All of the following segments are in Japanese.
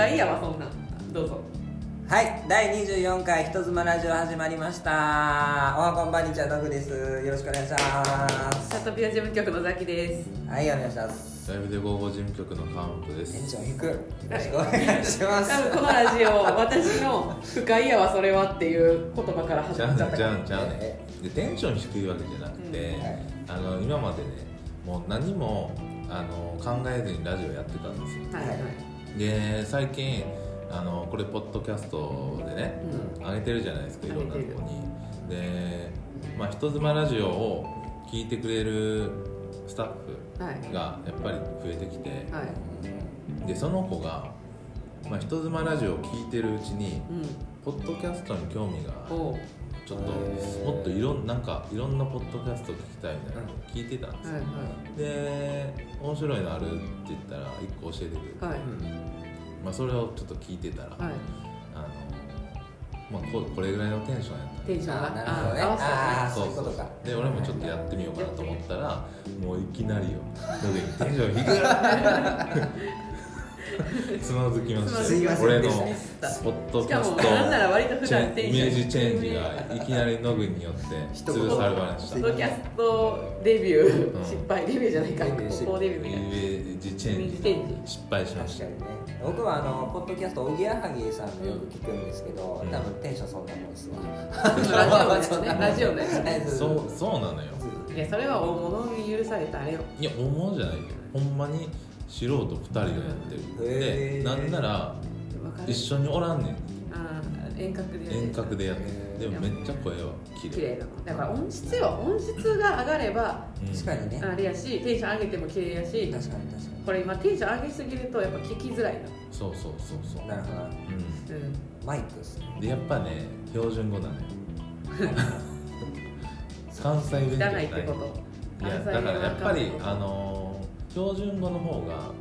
深いやわそんなん。どうぞ。はい第24回人妻ラジオ始まりました。おはこんばんにちはのぐです。よろしくお願いします。チャットピア事務局のザキです。はいお願いします。ライブでゴーゴー事務局の川本でテンすション低くよろしくお願いします。多分このラジオ私の「深いやわそれは」っていう言葉から始まっちゃったから。ちゃうねちゃう。ねでテンション低いわけじゃなくて、うん。はい。あの今までねもう何もあの考えずにラジオやってたんですよ。はいはいで最近あのこれポッドキャストでねうん。上げてるじゃないですかいろんなとこに。で、まあ、人妻ラジオを聞いてくれるスタッフはい。がやっぱり増えてきて、はい。でその子が、まあ、人妻ラジオを聞いてるうちにうん。ポッドキャストに興味がちょっともっといろんなんかいろんなポッドキャスト聞きたいみたいな聞いてたんですよ、はいはで面白いのあるって言ったら一個教えてくれて、い。はいまあ、それをちょっと聞いてたら、はい。あのまあ、ここれぐらいのテンションやったテンションが。あーなるほどねあ合わせたねあそそそうういう。で俺もちょっとやってみようかなと思ったらもういきなりよ。テンション低い つまずきました。すいません俺のでしたポッドしかもキャスト。なんなら割と普チェンイメージチェンジがいきなりノグによって潰されましポたッドキャストデビュー、うん。失敗デビューじゃないか。高校デビューイみたいなメージチェンイメージチェンジ失敗しました。僕はあのポッドキャストおぎやはぎさんのよく聞くんですけど、うん。多分テンションそんなもんですわ、ラジオね。ラジオのやつね。そうそうなのよ。いやそれは大物に許されたあれよ。いや大物じゃないけどほんまに素人2人がやってる。でなんなら一緒におらんねん。遠隔でやってる。遠隔でやってでもめっちゃ声は綺麗。綺麗なのだから音質よ。音質が上がればうん。確かにね。あれやしテンション上げても綺麗やし確かに確かこれ今テンション上げすぎるとやっぱ聞きづらいの。そうそうそうそう。になるほどな。ううん。マイクですね。んでやっぱね標準語なのよ関西弁じゃないってこと。いやだからやっぱりあのー標準語の方が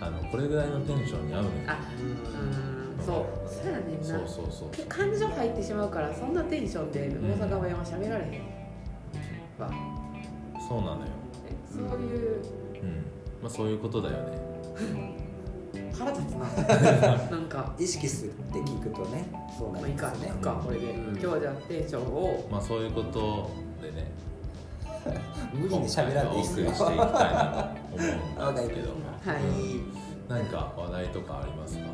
あのこれぐらいのテンションに合うのよあうんそう。そうやねんな。そうそうそうそう。感情入ってしまうからそんなテンションで大阪弁は喋られへんわ。そうなのよ。えそういう。うん。まあそういうことだよね。腹立つな。なんか。意識するって聞くとねそうなまあいいかりますねいいかこれで、うん。今日はじゃあテンションを。まあそういうことでね無理に喋らんでいいっすよしていきたいなと思うんですけどもはい何か話題とかありますか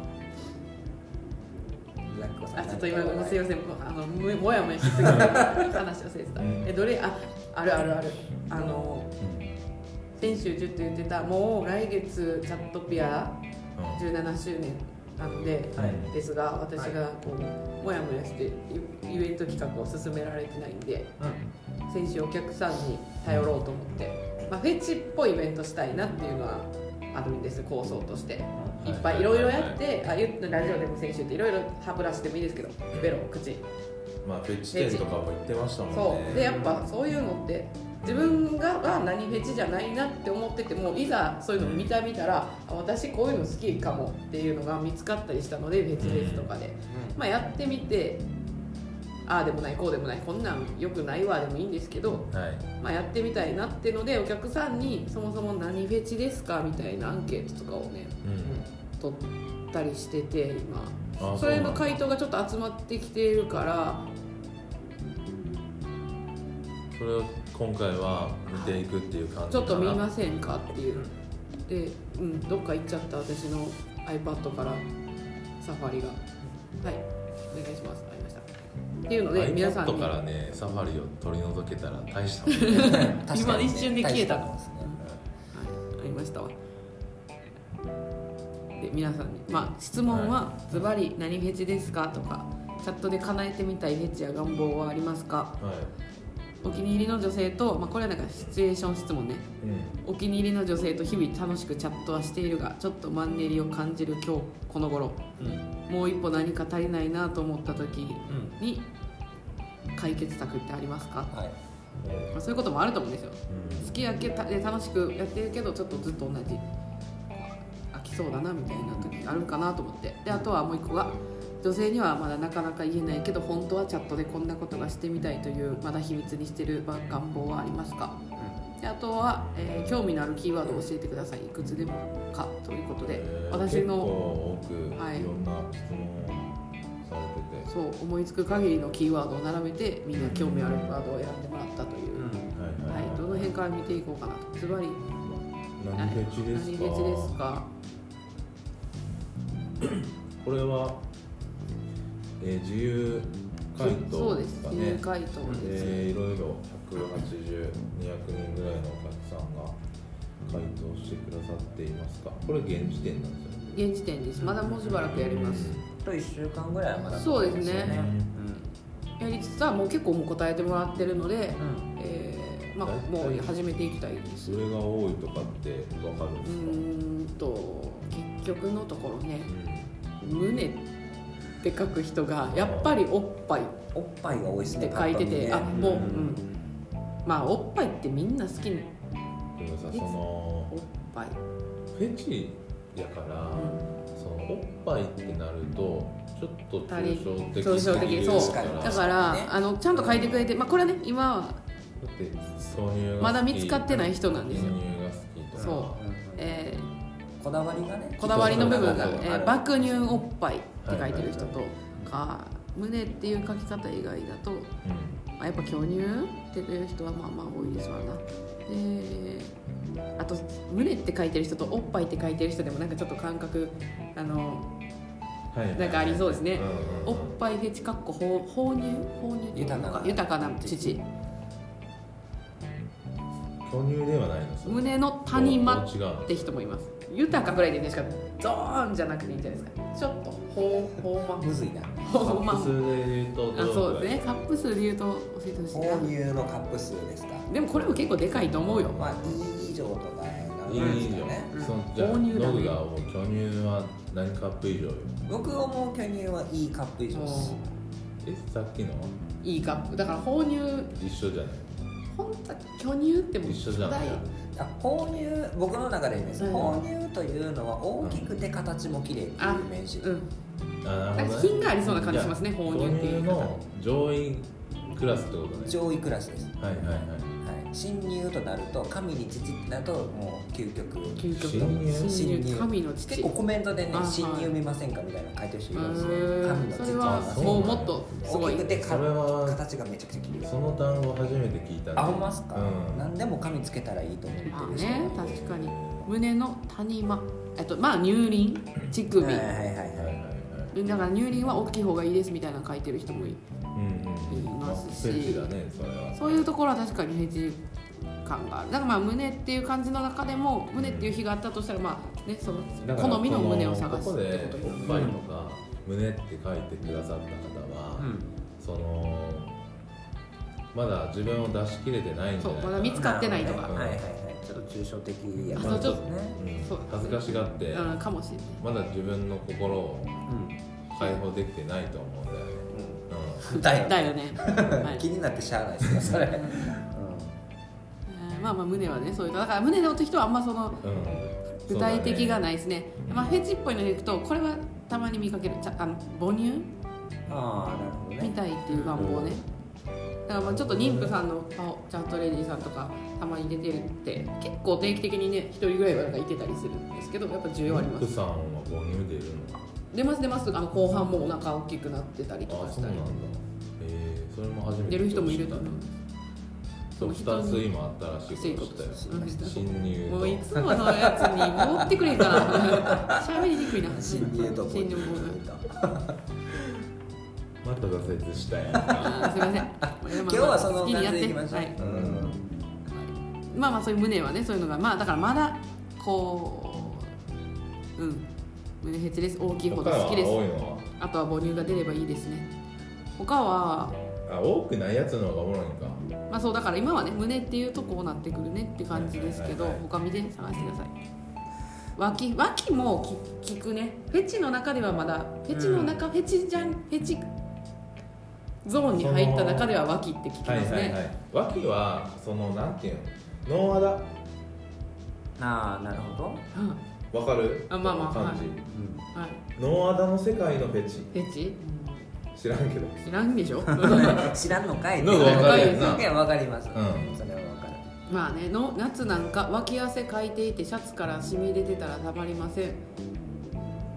あちょっと今すいませんあのももやもやしすぎて話忘れてた、えどれああるあるあるあの先週ちょっと言ってたもう来月チャットピア17周年なので、はいですが私がこうもやもやしてイベント企画を進められてないんで先週お客さんに頼ろうと思って、まあ、フェチっぽいイベントしたいなっていうのはあるんです構想として。い。っぱいいろいろやってあラジオでも先週っていろいろ歯ブラシでもいいですけどベロ口。まあフェチ店とかも言ってましたもんね。そう。でやっぱそういうのって自分がが何フェチじゃないなって思っててもいざそういうのを見た見たらあ私こういうの好きかもっていうのが見つかったりしたのでフェチフェスとかで、まあ、やってみてああでもないこうでもないこんなんよくないわでもいいんですけど、はい。まあ、やってみたいなっていうのでお客さんにそもそも何フェチですかみたいなアンケートとかをねうん。取ったりしてて今。あそれの回答がちょっと集まってきているから。それを今回は見ていくっていう感じちょっと見かなませんかっていう。で、うん、どっか行っちゃった私の iPad からサファリが。はいっていうので皆さん iPad に。からねサファリを取り除けたら大したもんね。今一瞬で消えた大したもんですね。はい、ありましたわ。で皆さんに、まあ、質問は「ズバリ何フェチですか?」とか「チャットで叶えてみたいフェチや願望はありますか?は」お気に入りの女性と、まあ、これはなんかシチュエーション質問ね。いうん。お気に入りの女性と日々楽しくチャットはしているがちょっとマンネリを感じる今日この頃。うん。もう一歩何か足りないなと思った時に解決策ってありますか、はい。まあ、そういうこともあると思うんですよ。うん。好きやけたで楽しくやってるけどちょっとずっと同じ。飽きそうだなみたいな時あるかなと思って。であとはもう一個が女性にはまだなかなか言えないけど本当はチャットでこんなことがしてみたいというまだ秘密にしてる願望はありますか？であとは、えー興味のあるキーワードを教えてください。いくつでもかということで、えー私の多くい。ろんなはい質問そう思いつく限りのキーワードを並べてみんな興味あるワードを選んでもらったという、はいはい、どの辺から見ていこうかなと。ズバリ。何フェチですか？これは、えー自由回答そうでです。自由ね回答です、えーいろいろ180、200人ぐらいのお客さんが回答してくださっていますかこれ現時点なんですよね現時点ですまだもうしばらくやります、と1週間ぐらいはまだそうですね。うん。やりつつはもう結構もう答えてもらってるので、うん。えーまあ、もう始めていきたいです。それが多いとかって分かるんうですか、ーんと結局のところねうん。胸って書く人がやっぱりおっぱい。おっぱいが多いですねって書いてて、ね。もう、うん、まあおっぱいってみんな好きでもさそのおっぱい、フェチやから、そのおっぱいってなるとちょっと抽象的抽象的そう。だから、ね。あのちゃんと書いてくれて、まあ、これはね今は、だって挿入まだ見つかってない人なんですよ。牛乳が好きとか。そう。うんえこだわりがねーこだわりの部分がえーある。爆乳おっぱいって書いてる人とはいか胸っていう書き方以外だと、うん。まあ、やっぱ巨乳っていう人はまあまあ多いですわな。であと胸って書いてる人とおっぱいって書いてる人でもなんかちょっと感覚あのはいはいなんかありそうですね。うんうんおっぱいフェチかっこ放放乳？放乳っていうの？か豊かな乳。巨乳ではないの？胸の谷間って人もいます。豊かぐらいでいいんですかゾーンじゃなくていいんじゃないですか。ちょっとほうほうまむずいな。ほうまカップ数で言うとあどそうですね。カップ数で言うと教えてほしい購な入のカップ数ですか？でもこれも結構でかいと思うよ。まあ2以上とかいいなんですかね購入だねノブが思う巨乳は何カップ以上よ？僕思う巨乳はいいカップ以上です。えさっきの？はいいカップ。だから放乳。一緒じゃない？本当は巨乳ってもう一緒じゃない？あ購入僕の中でです、うん。購入というのは大きくて形も綺麗っていうイメージ、うん。あね。品がありそうな感じしますねじゃあ放乳っていうの上位クラスってことね。上位クラスです、はいはいはいはい、侵入となると神に父ってなるともう究極。究極侵入侵入神の父。結構コメントでね侵入見ませんかみたいなの書いてる人いるんですよ。うーん神の父。それはあそうもうもっとすごい。大きくてかそれは形がめちゃくちゃ綺麗その単語初めて聞いたね。あほんまっすか、うん。何でも神つけたらいいと思ってるまね確かに。胸の谷間。えっとまあ乳輪？乳首。はいはいはいはい。はいはいはいだから乳輪は大きい方がいいですみたいなの書いてる人もいうんうんいますし。ねそれはそういうところは確かにフェチ感がある。だからまあ胸っていう感じの中でも胸っていう日があったとしたらまあねその好みの胸を探すってことおっぱいとか胸って書いてくださった方は、そのまだ自分を出し切れてないんじゃないかなそうまだ見つかってないとか。うん。はいはいはい。ちょっと抽象的やょっとねうん。そう恥ずかしがって、うん。かもしれない。まだ自分の心をうん。解放できてないと思うんだよね、うん だよだよね、はい。気になってしゃあないですよそれ、うえーまあまあ胸はねそういうだから胸の人はあんまその具体的がいないですね。まあフェチっぽいのでいくとこれはたまに見かける。ちゃあの母乳？ん、ああなるほどね。みたいっていう願望ね。だからまあちょっと妊婦さんのあチャットレディさんとかたまに出てるって結構定期的にね一人ぐらいはなんかいてたりするんですけどやっぱ需要あります。妊婦さんは母乳出る出ます出ます。あの後半もお腹大きくなってたりとかしたりそれも初めて。出る人もいると思う。そう人2つ今あったらしいそういうここととしたよ。侵入と。もういつものやつに戻ってくれんかな。喋りにくいな。侵入と侵入もまた挫折したやんすいません。今日はその好きにやって。感じでいきましょう、はい。うん。まあまあそういう胸はねそういうのがまあだからまだこううん。胸ヘチです。大きいほど好きです。他は多いのは？あとは母乳が出ればいいですね。他はあ多くないやつの方がおもろいんか。まあそうだから今はね胸っていうとこうなってくるねって感じですけどはいはいはい。他見て探してください。脇脇もき聞くね。フェチの中ではまだフェチの中、フェチじゃんフェチゾーンに入った中では脇って聞きますね、はいはいはい。脇はそのなんていうの？ノーアダ？ああなるほど、うん。わかる？あまあまあ感じ、はい。ノーアダの世界のフェチ。フェチ？知らんけど。知らんでしょ？知らんのかいなんかわかるやんな。いやわかります、うん。それはわかる。まあねの夏なんか脇汗かいていてシャツから染み出てたらたまりません。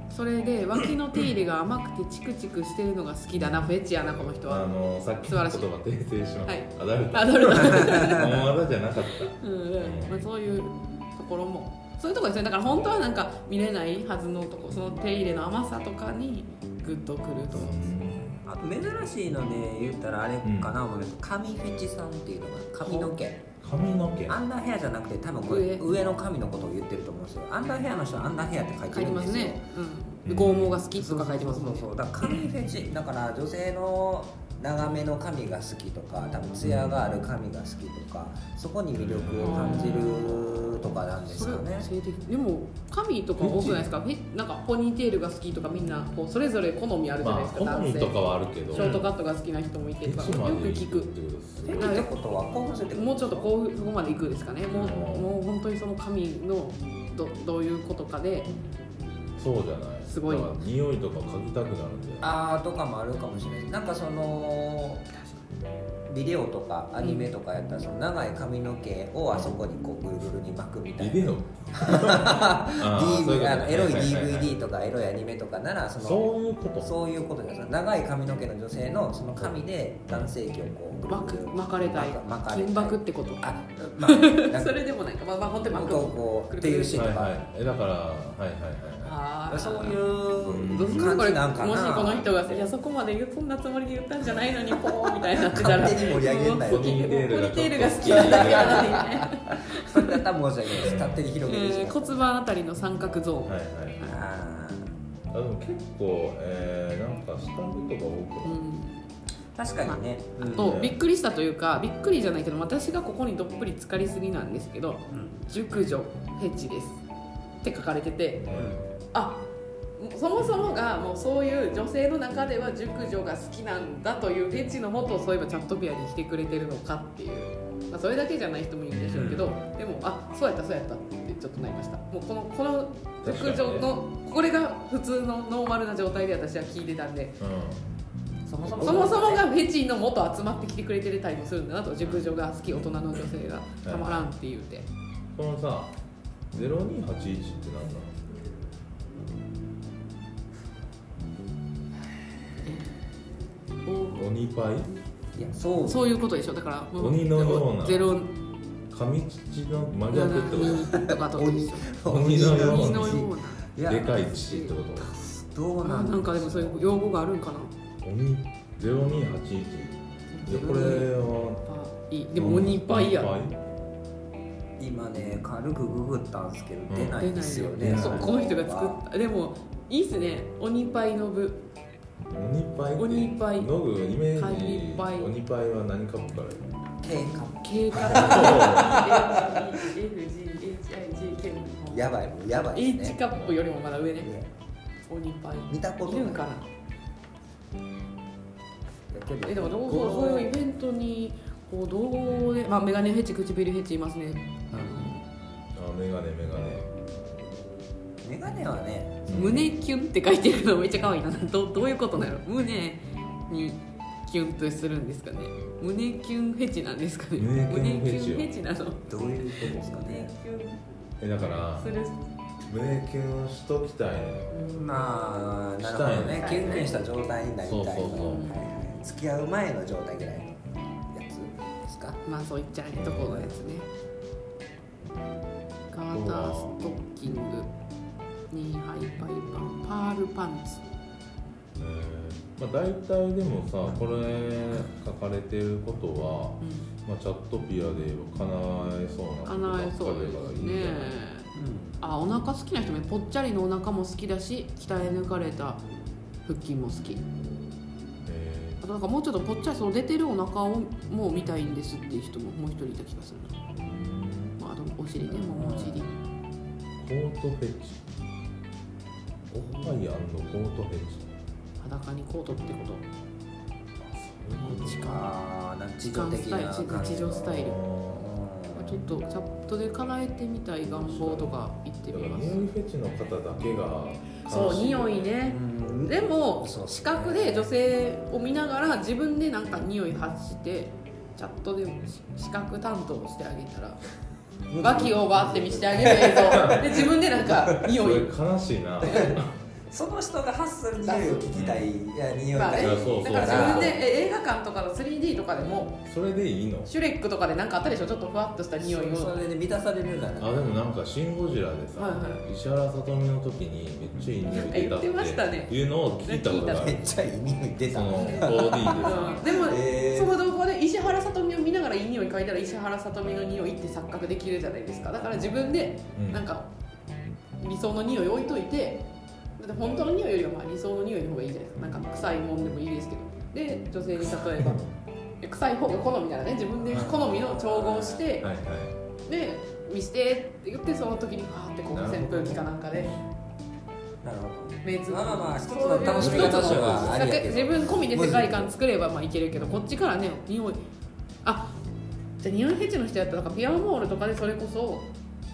それで脇の手入れが甘くてチクチクしてるのが好きだな。フェチやなこの人あはのさっきの言葉訂正します、はい。アダルトアダルトもうアダじゃなかった。うんうん。まあ、そういうところも。そういうところですね。だから本当はなんか見れないはずのとこその手入れの甘さとかにグッとくるとあと珍しいので言ったらあれかな、思います髪フェチさんっていうのが髪の毛。髪の毛。アンダーヘアじゃなくて多分これ上。上の髪のことを言ってると思うんですよ。アンダーヘアの人はアンダーヘアって書いてるんですよ。ますね、うん、剛毛が好きとか書いてますもんね。そうそうそうだから髪フェチだから女性の長めの髪が好きとか多分ツヤがある髪が好きとかそこに魅力を感じるとかなんですかね。性的でも髪とか多くないですか？なんかポニーテールが好きとかみんなこうそれぞれ好みあるじゃないまあですか、男性。好みとかはあるけど。ショートカットが好きな人もいてとかよく聞く。ってことは興もうちょっとこうそこまでいくですかね。もううん。もう本当にその髪のどどういうことかでそうじゃない。すごい。匂いとか嗅ぎたくなるんじゃないあーとかもあるかもしれないなんかそのビデオとかアニメとかやったらその長い髪の毛をあそこにこうぐるぐるに巻くみたいな。ビデオ？あーそういう DV ことあのエロい DVD とかエロいアニメとかならそのそういうこと？そういうことです長い髪の毛の女性のその髪で男性器をこう巻く巻かれたい。巻かれたい。ってこと？あ まあそれでもないか。まあまあ本当に巻く。こうこうっていうシーンとか、はいはい。えだからはいはいはいあー。そういう感じなんかな。もしこの人が「いやそこまでそんなつもりで言ったんじゃないのにポー」みたいになってたら勝手に盛り上げんなよポニーテールがが好きなだけなのにねそれだったら申し訳ないです勝手に広げてしまえー骨盤あたりの三角ゾーン、はいはいああでも結構えー、なんか下着とか多くない、うんー確かにね、あうんとびっくりしたというかびっくりじゃないけど私がここにどっぷり浸かりすぎなんですけどうん熟女フェチですって書かれててうんあそもそもがもうそういう女性の中では熟女が好きなんだというフェチのもとそういえばチャットピアに来てくれてるのかっていう、まあ、それだけじゃない人もいるでしょうけど、でもあそうやったそうやったってちょっとなりました。もうこのこの熟女の、これが普通のノーマルな状態で私は聞いてたんでそもそもそもそもがフェチのもと集まってきてくれてたりもするんだなと熟女が好き大人の女性が。たまらんって言うて、このさ0281って何なの鬼パイ？いやそう。そういうことでしょ。だから鬼のような。ゼロ神父の真逆ってこと？かとでしょ鬼のよう鬼な。のような。いやでかい父ってこと？どうなあなんかでもそういう用語があるんかな。鬼0281いやこれはあいい。でも鬼いっぱいや鬼今ね軽くググったんですけど出ないんですよね、この人が作った。でもいいっすね。鬼パイの部鬼パイって鬼パイノグイメーカジニパイ鬼パイは何カップから？経過経過 HGHIG やばいもうやばいです H ねカップよりもまだ上ね。ね鬼パイ見たことない。いるんかな？えでもどうそうそういうイベントにこうどうでまあメガネフェチ唇フェチいますね。ああメガネメガネメガネはねの胸キュンって書いてるのめっちゃ可愛いな。どどういうことなの胸にキュンとするんですかね？胸キュンフェチなんですかね？胸キュンフェチよ。胸キュンフェチなの？どういうことですかね？キュンえだから胸キュンしときたいね。まあなるほどしたいね。キュンキュンした状態になりたいのそうそうそう。はいはい。付き合う前の状態ぐらいのやつですか？まあそういっちゃいとこのやつね。ガーターストッキングにハイパイパンパールパンツ。えーまあ、大体でもさこれ書かれてることは、まあ、チャットピアで叶えそうな叶えそうですばっかりだからいいんじゃない？ね。あお腹好きな人もぽっちゃりのお腹も好きだし鍛え抜かれた腹筋も好き。えあとなんかもうちょっとぽっちゃりそう出てるお腹をもう見たいんですっていう人ももう一人いた気がする。まあ、あとお尻ねもうお尻。コートフェチおっぱいコートフェチ裸にコートってこと？あそういうことああなん日時常的な日常スタイル。あちょっとチャットで叶えてみたい願望とか言ってーみます？匂いフェチの方だけがそう匂いね。うん。でも視覚で女性を見ながら自分でなんか匂い発してチャットで視覚担当してあげたら脇をバーって見せてあげる映像。で自分でなんか匂い。それ悲しいな。その人が発する匂いを聞きたい、いや匂いが。いい、まあね。そうそう。だから自分でえ映画館とかの 3D とかでもそれでいいの？シュレックとかでなんかあったでしょ？ちょっとふわっとした匂いを。それで満たされるなら。あでもなんか「シン・ゴジラ」でさ、はいは石原さとみの時にめっちゃいい匂い出たっ言ってましたね。ていうのを聞いたことがある。めっちゃいい匂い出た。その 4D でさ。うん。でも、へー。その動見ながらいい匂い嗅いだら石原さとみの匂いって錯覚できるじゃないですか。だから自分でうん。なんか理想の匂い置いといてだって本当の匂いよりはまあ理想の匂いの方がいいじゃないですか。なんか臭いもんでもいいですけど。で女性に例えば臭い。方が好みならね自分で好みの調合してはいはい。で見してって言ってその時にファーってこう扇風機かなんかで。なるほど目つぶまあまあまあ一つの楽しみ方はありやけど。自分込みで世界観作ればまあいけるけどこっちからね匂い。あじゃあ匂いフェチの人やったらなんかピアノモールとかでそれこそ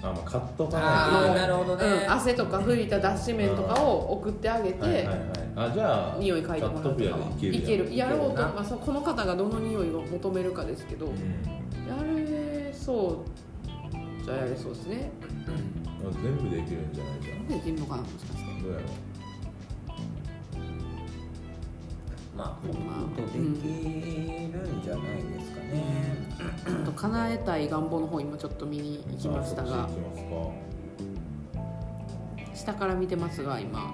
あまあカットかあーないなるほどね。うん、汗とか拭いた脱脂麺とかを送ってあげて、はいはいはい。あじゃあ匂い嗅いでもらうとか。カットピアでいけるいける。やろうと、いけるなまあ、そこの方がどの匂いを求めるかですけど、うん。やれそう。じゃあやれそうですね。あ全部できるんじゃないじゃん。できるのかなもしかして。どうやろまあほまあとできるんじゃないですかね、ちょっと叶えたい願望の方今ちょっと見に行きましたが。下から見てますが今。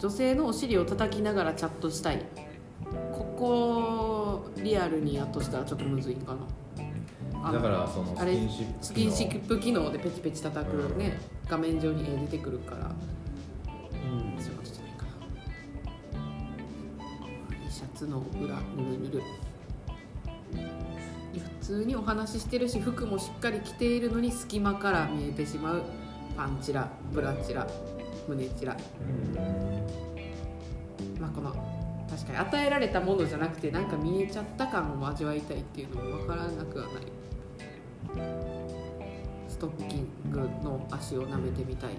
女性のお尻を叩きながらチャットしたい。ここリアルにやっとしたらちょっとむずいかな。だからそのあれスキンシップスキンシップ機能でペチペチ叩くね、画面上に絵出てくるから。うんャツの裏ぬるぬる。普通にお話ししてるし服もしっかり着ているのに隙間から見えてしまうパンチラブラチラ胸チラ。まあこの確かに与えられたものじゃなくてなんか見えちゃった感を味わいたいっていうのも分からなくはない。ストッキングの足を舐めてみたい。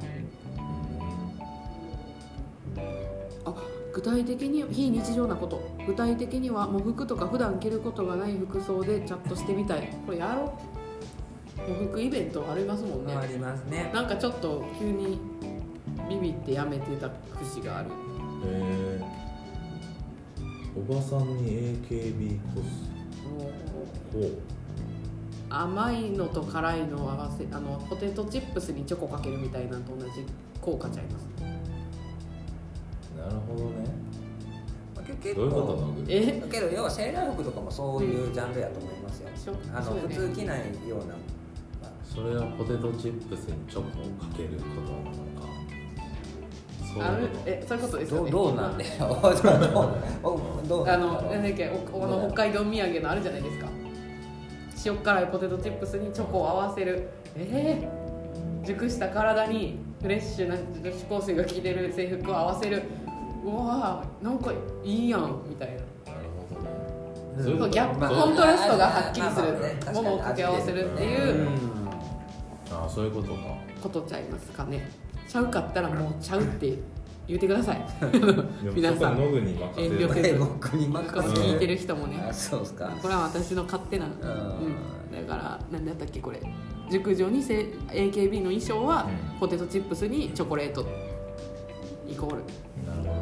具体的に非日常なこと。具体的にはもう服とか普段着ることがない服装でチャットしてみたい。これやろう。もう服イベントありますもんね。ありますね。なんかちょっと急にビビってやめてた節がある。えー、おばさんに AKB コス。ほう甘いのと辛いのを合わせあのポテトチップスにチョコかけるみたいなのと同じ効果ちゃいますなるほどね。まあけ結どういうこと構え？けど要はセーラー服とかもそういうジャンルやと思いますよ、そうあの普通着ないような、まそれはポテトチップスにチョコをかけることなのか。そうあるいうこと。えそういうことあ、ですよね。どうどうなんだ どうあのなんだっけおあの北海道土産のあるじゃないですか。塩辛いポテトチップスにチョコを合わせる。え？ー、熟した体にフレッシュな女子高生が着てる制服を合わせる。うわーなんかいいやんみたいな。なるほどね。うん。そういうことギャップまあコントラストがはっきりする。まあまあねものを掛け合わせるっていう。あそういうことか。ことちゃいますかね。ちゃうかったらもうちゃうって言ってください。でも皆さん。そこはノグに任せる。遠慮せず。聞いてる人もね。あそうですか。これは私の勝手な、うん、んだから何だったっけこれ。熟女にせ AKB の衣装はうん。ポテトチップスにチョコレート。イコール。なるほど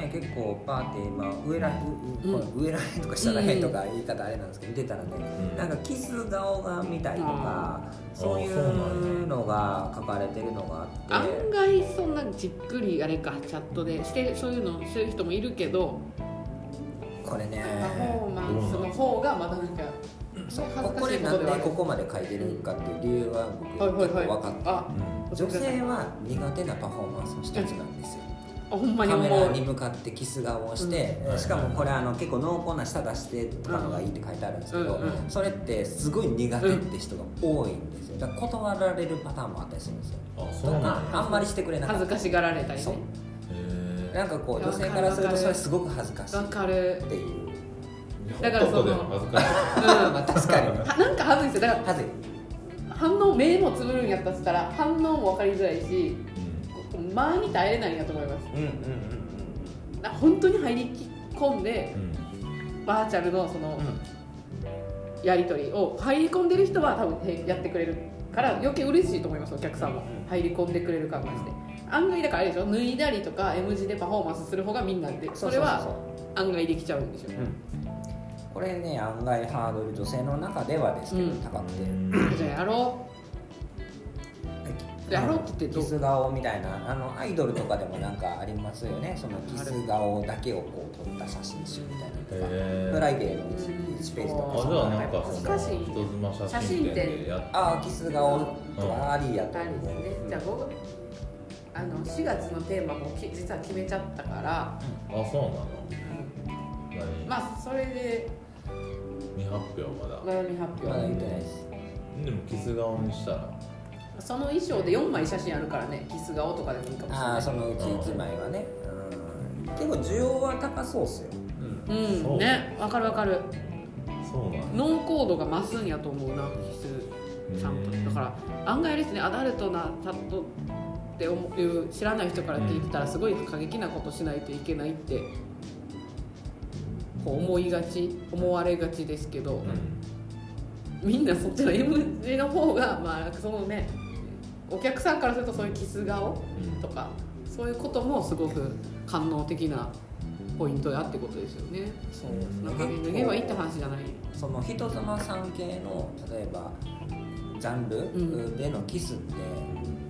ね結構パーティー、まあ、上らへん、上らへんとか下らへんとか言い方あれなんですけど見てたらね、うん。なんかキス顔が見たいとかそういうのが書かれてるのがあって。案外そんなじっくりあれかチャットで。してそういうのする人もいるけど。これねパフォーマンスの方がまだなんかそうこれなんでここまで書いてるかっていう理由は僕結構分かって女性は苦手なパフォーマンスの一つなんですよ。あほんまにカメラに向かってキス顔をして、うん。しかもこれあの結構濃厚な舌出してとかのがいいって書いてあるんですけど、うん。うんそれってすごい苦手って人が多いんですよ。だから断られるパターンもあったりするんですよ。とかあんまりしてくれなかった。恥ずかしがられたりそう。ねへなんかこう女性からするとそれすごく恥ずかしい。わっかる。ていうえだからその男でも恥ずかしい。まあ 確かに。は なんか恥ずいですよ。だから恥ずい。反応目もつぶるんやったっつったら反応も分かりづらいしうん間に耐えれないんやと思います。うんうんうん本当に入り込んでうんバーチャルのそのやり取りを入り込んでる人は多分へやってくれるから余計嬉しいと思いますお客さんも。うん入り込んでくれる感がして。案外だからあれでしょ脱いだりとか M 字でパフォーマンスする方がみんなで。それは案外できちゃうんでしょこれね案外ハードル女性の中ではですけど、うん。高くて、じゃあやろやろうって言ってどう？キス顔みたいなあのアイドルとかでもなんかありますよね。そのキス顔だけをこう撮った写真集みたいなのとか、へフライデーの1ページとか。あじゃあなんかその難しい人妻写真展でやっああキス顔とかありやとありですねじゃあ僕あの4月のテーマもき実は決めちゃったから、あそうなの。何、まあそれで未発表まだ。悩み発まだ言っ表てないです。でもキス顔にしたらその衣装で4枚写真あるからねキス顔とかでもいいかもしれない。ああそのうち1枚はね、うん、結構需要は高そうっすよ、うん。う。んねわかるわかる。そうなノンコードが増すんやと思うなキスちゃんと。うん。だから案外ですねアダルトなチャットって思う知らない人から聞いてたらすごい過激なことしないといけないってこう思いがち思われがちですけど、うん。みんなそっちの M 字の方がまあそのねお客さんからするとそういうキス顔うん。とかそういうこともすごく官能的なポイントだってことですよね。そうなんかね脱げばいいって話じゃない。その人妻さん系の例えばジャンうんルでのキスって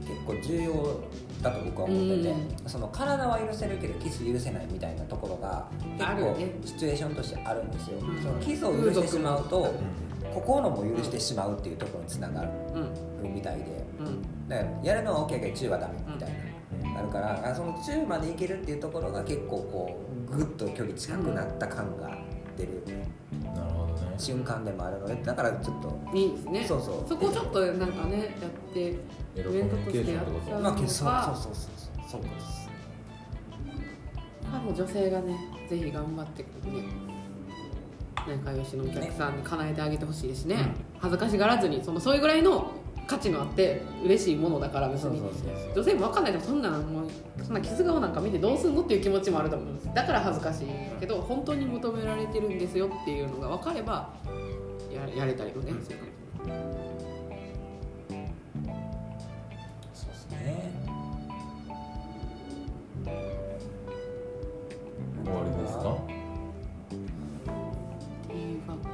結構重要だと僕は思ってて、うその体は許せるけどキス許せないみたいなところが結構シチュエーションとしてあるんですよ、うん。そのキスを許してしまうとう心も許してしまうっていうところにつながるうん。みたいで。うんだからやるのは OK やけどチューはダメみたいな、ん。あるからあそのチューまでいけるっていうところが結構こうグッと距離近くなった感が出るなるほどね瞬間でもあるのでだからちょっといいですね。そうそう。そこちょっとなんかねやってエロコミュニケーションってことまあ、うん。そう。そうそうそうそう。そうです。あもう女性がねぜひ頑張ってね仲良しのお客さんに叶えてあげてほしいですね。うん恥ずかしがらずにそのそれぐらいの価値のあって嬉しいものだから別に。女性も分かんない。でもそんなんもうそんな傷顔なんか見てどうすんのっていう気持ちもあると思うんです。だから恥ずかしいけど本当に求められてるんですよっていうのが分かればややれたりもね。するそうですね。終わりですか？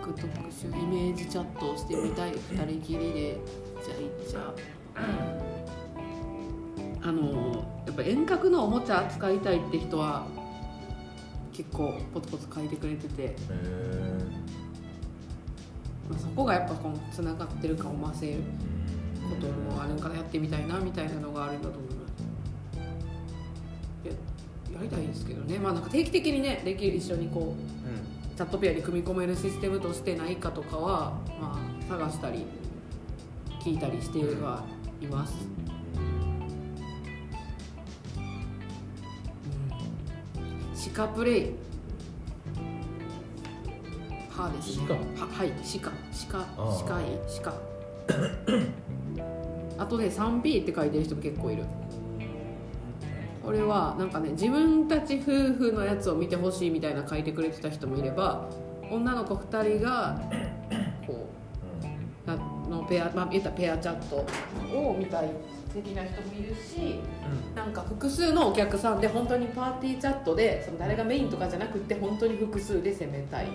特集イメージチャットをしてみたい。二人きりでじゃあいっちゃあのやっぱ遠隔のおもちゃ扱いたいって人は結構ポツポツ書いてくれてて、へまあ、そこがやっぱこのつながってる感を増せるえこともあるからやってみたいなみたいなのがあるんだと思います。ややりたいですけどね。まあなんか定期的にねできる一緒にこうチャットペアに組み込めるシステムとしてないかとかは、まあ、探したり聞いたりしてはいます、うん、シカプレイ。歯ですね。鹿ははい。シカ。シカ。ああ。シカイシカ。あとね 3P って書いてる人も結構いる。これはなんかね自分たち夫婦のやつを見てほしいみたいな書いてくれてた人もいれば女の子2人がペア、まあ、言ったらペアチャットを見たい的な人もいるしなんか複数のお客さんで本当にパーティーチャットでその誰がメインとかじゃなくて本当に複数で攻めたい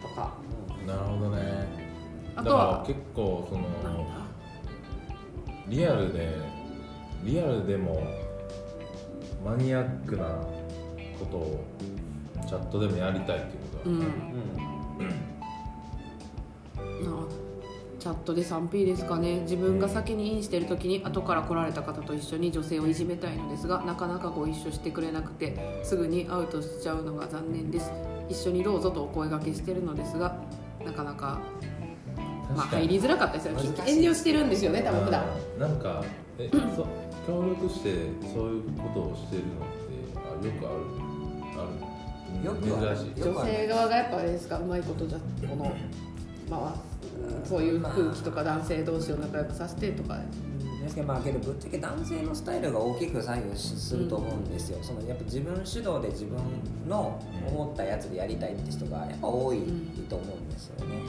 とか。なるほどね。あとはだから結構そのリアルでリアルでもマニアックなことをチャットでもやりたいっていうことだ、うん。うん。なチャットで 3P ですかね。自分が先にインしてる時に後から来られた方と一緒に女性をいじめたいのですがなかなかご一緒してくれなくてすぐにアウトしちゃうのが残念です。一緒にどうぞとお声掛けしてるのですがなかなか、まあ、入りづらかったですよ。遠慮してるんですよね多分普段。うんなんかえそ協力してそういうことをしてるのってあよくあるある。よくある。珍しい。女性側がやっぱあれですかうまいことじゃこのまあそういう空気とか男性同士を仲良くさせてとか。ですけどまあけどぶっちゃけ男性のスタイルが大きく左右すると思うんですよ、そのやっぱ自分主導で自分の思ったやつでやりたいって人がやっぱ多いと思うんですよね、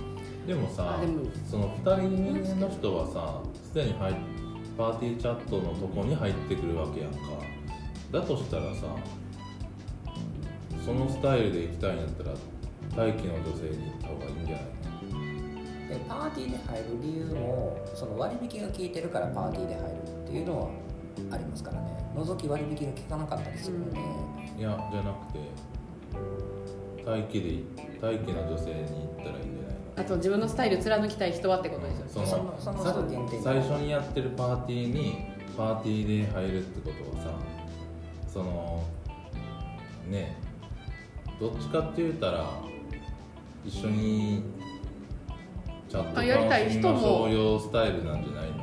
でもさあでも。その2人の人はさすでに入っパーティーチャットのとこに入ってくるわけやんか。だとしたらさそのスタイルで行きたいんやったら待機の女性に行った方がいいんじゃない？でパーティーで入る理由もその割引が効いてるからパーティーで入るっていうのはありますからね。覗き割引が効かなかったりするので、いやじゃなくて待機で待機の女性に行ったらいいんじゃないの？あと自分のスタイル貫きたい人はってことですよね。そそのその限定最初にやってるパーティーにパーティーで入るってことはさそのねどっちかって言ったら一緒にチャットあやりたい人も。楽しみましょうよスタイルなんじゃないの？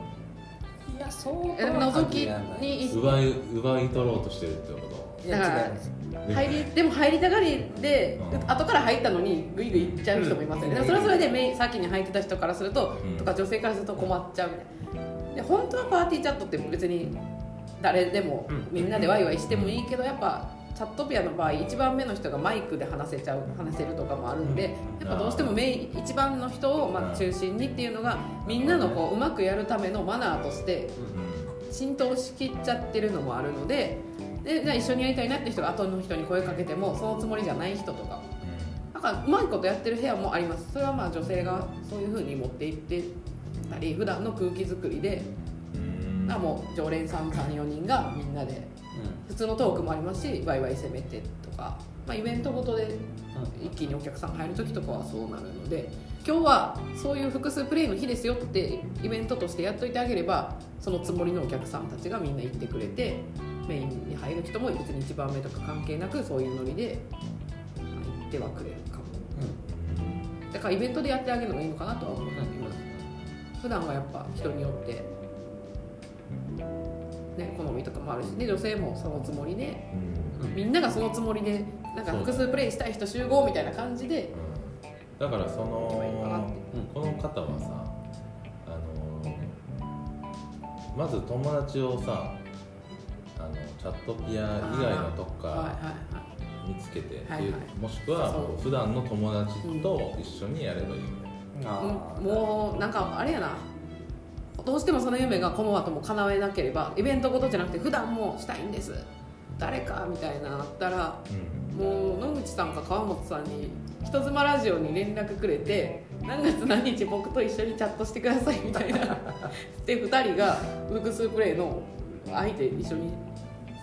いやそうえでも覗きに行っ奪い奪い取ろうとしてるってこと？い。やだから違います。入りでも入りたがりで、うん。後から入ったのにグイグイ行っちゃう人もいますよね、でもそれはそれでメイン先に入ってた人からすると、うん。とか女性からすると困っちゃうみたいな。で本当はパーティーチャットって別に誰でもうん。みんなでワイワイしてもいいけどやっぱチャットピアの場合一番目の人がマイクで話せちゃう話せるとかもあるんでやっぱどうしてもメイン一番の人をまあ中心にっていうのがみんなのこううまくやるためのマナーとしてう浸透しきっちゃってるのもあるのででじゃあ一緒にやりたいなって人が後の人に声かけてもそのつもりじゃない人とか。なんかうまいことやってる部屋もあります。それはまあ女性がそういうふうに持っていってたり普段の空気作りでんうん。あもう常連さん34人がみんなで普通のトークもありますしワイワイ攻めてとか、まあ、イベントごとで一気にお客さん入る時とかはそうなるので今日はそういう複数プレイの日ですよってイベントとしてやっといてあげればそのつもりのお客さんたちがみんな行ってくれてメインに入る人も別に1番目とか関係なくそういうノリで入ってはくれるかも。だからイベントでやってあげるのがいいのかなとは思います普段はやっぱ人によってね好みとかもあるしね女性もそのつもりでうん。みんながそのつもりでなんか複数プレイしたい人集合みたいな感じでうんだからそのこの方はさあのまず友達をさあのチャットピア以外のとこからはい見つけてっていう、はいはい。もしくは普段の友達と一緒にやればいいんだよ、あうん。もうなんかあれやなどうしてもその夢がこの後も叶えなければイベントごとじゃなくて普段もしたいんです。誰かみたいなのあったらもう野口さんか川本さんに人妻ラジオに連絡くれて何月何日僕と一緒にチャットしてくださいみたいな。で2人が複数プレイの相手一緒に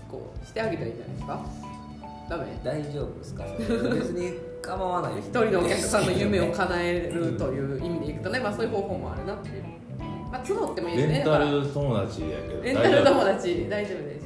こうしてあげたらいいんじゃないですか。ダメ？大丈夫ですか？別に構わない一人のお客さんの夢を叶えるという意味でいくとね、まあ、そういう方法もあるなっていう、まあ、募ってもいいですね。レンタル友達やけどレンタル友達大丈夫です。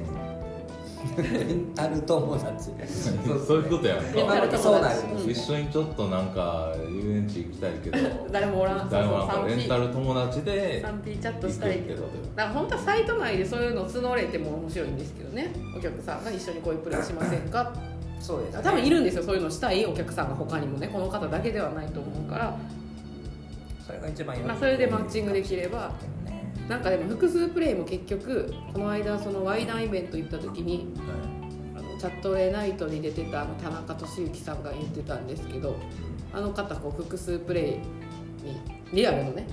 レンタル友達。そうそういうことやんレンタルかそう友達なんうん。一緒にちょっとなんか遊園地行きたいけど。誰もおらん。誰もなんかレンタル友達で 3P チャットしたいけど。行くけど。だから本当はサイト内でそういうの募れても面白いんですけどね。お客さんが一緒にこういうプレイしませんか？そうです、ね、多分いるんですよそういうのしたいお客さんが他にもね。この方だけではないと思うからそれが一番いいまあそれでマッチングできればなんかでも複数プレイも結局この間そのワイダンイベント行った時にあのチャットレナイトに出てたあの田中俊之さんが言ってたんですけどあの方こう複数プレイにリアルのね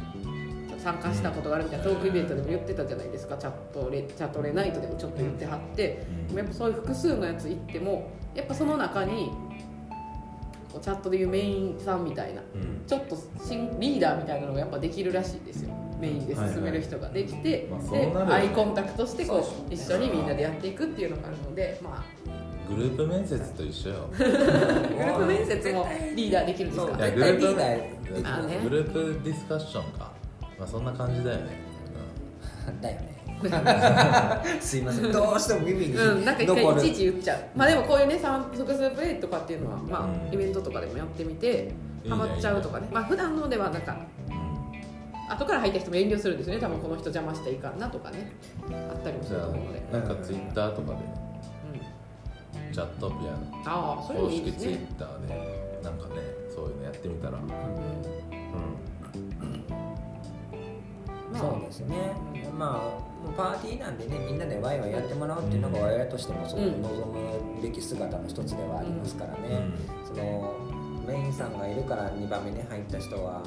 参加したことがあるみたいなトークイベントでも言ってたじゃないですか。チャットレチャットレナイトでもちょっと言ってはって、でもやっぱそういう複数のやつ行ってもやっぱその中にこうチャットでいうメインさんみたいな。うん。ちょっと新リーダーみたいなのがやっぱできるらしいですよ。メインで進める人ができて、まあそうでなるよね。アイコンタクトしてこそうう一緒にみんなでやっていくっていうのがあるのでまあ。グループ面接と一緒よ。グループ面接もリーダーできるんですか？そう絶いや対リーダー。あね。グループディスカッションか。まあそんな感じだよね、だよね すいません。どうしても耳にうん、なんか一残る。回いちいち言っちゃう。まあでもこういうね複数プレイとかっていうのはまあ、うん。イベントとかでもやってみてハマっちゃうとかね。まあ普段のではなんかうん。後から入った人も遠慮するんですよね。多分この人邪魔しちゃいかんなとかね。あったりもすると思うので、あなんかツイッターとかでうん、チャットピアのああそれも公式ツイッいいですね、ターでなんかねそういうのやってみたら。うん。うん。まあそうですねまあパーティーなんでねみんなでワイワイやってもらうっていうのが我々としてもその望むべき姿の一つではありますからね、そのメインさんがいるから2番目に入った人は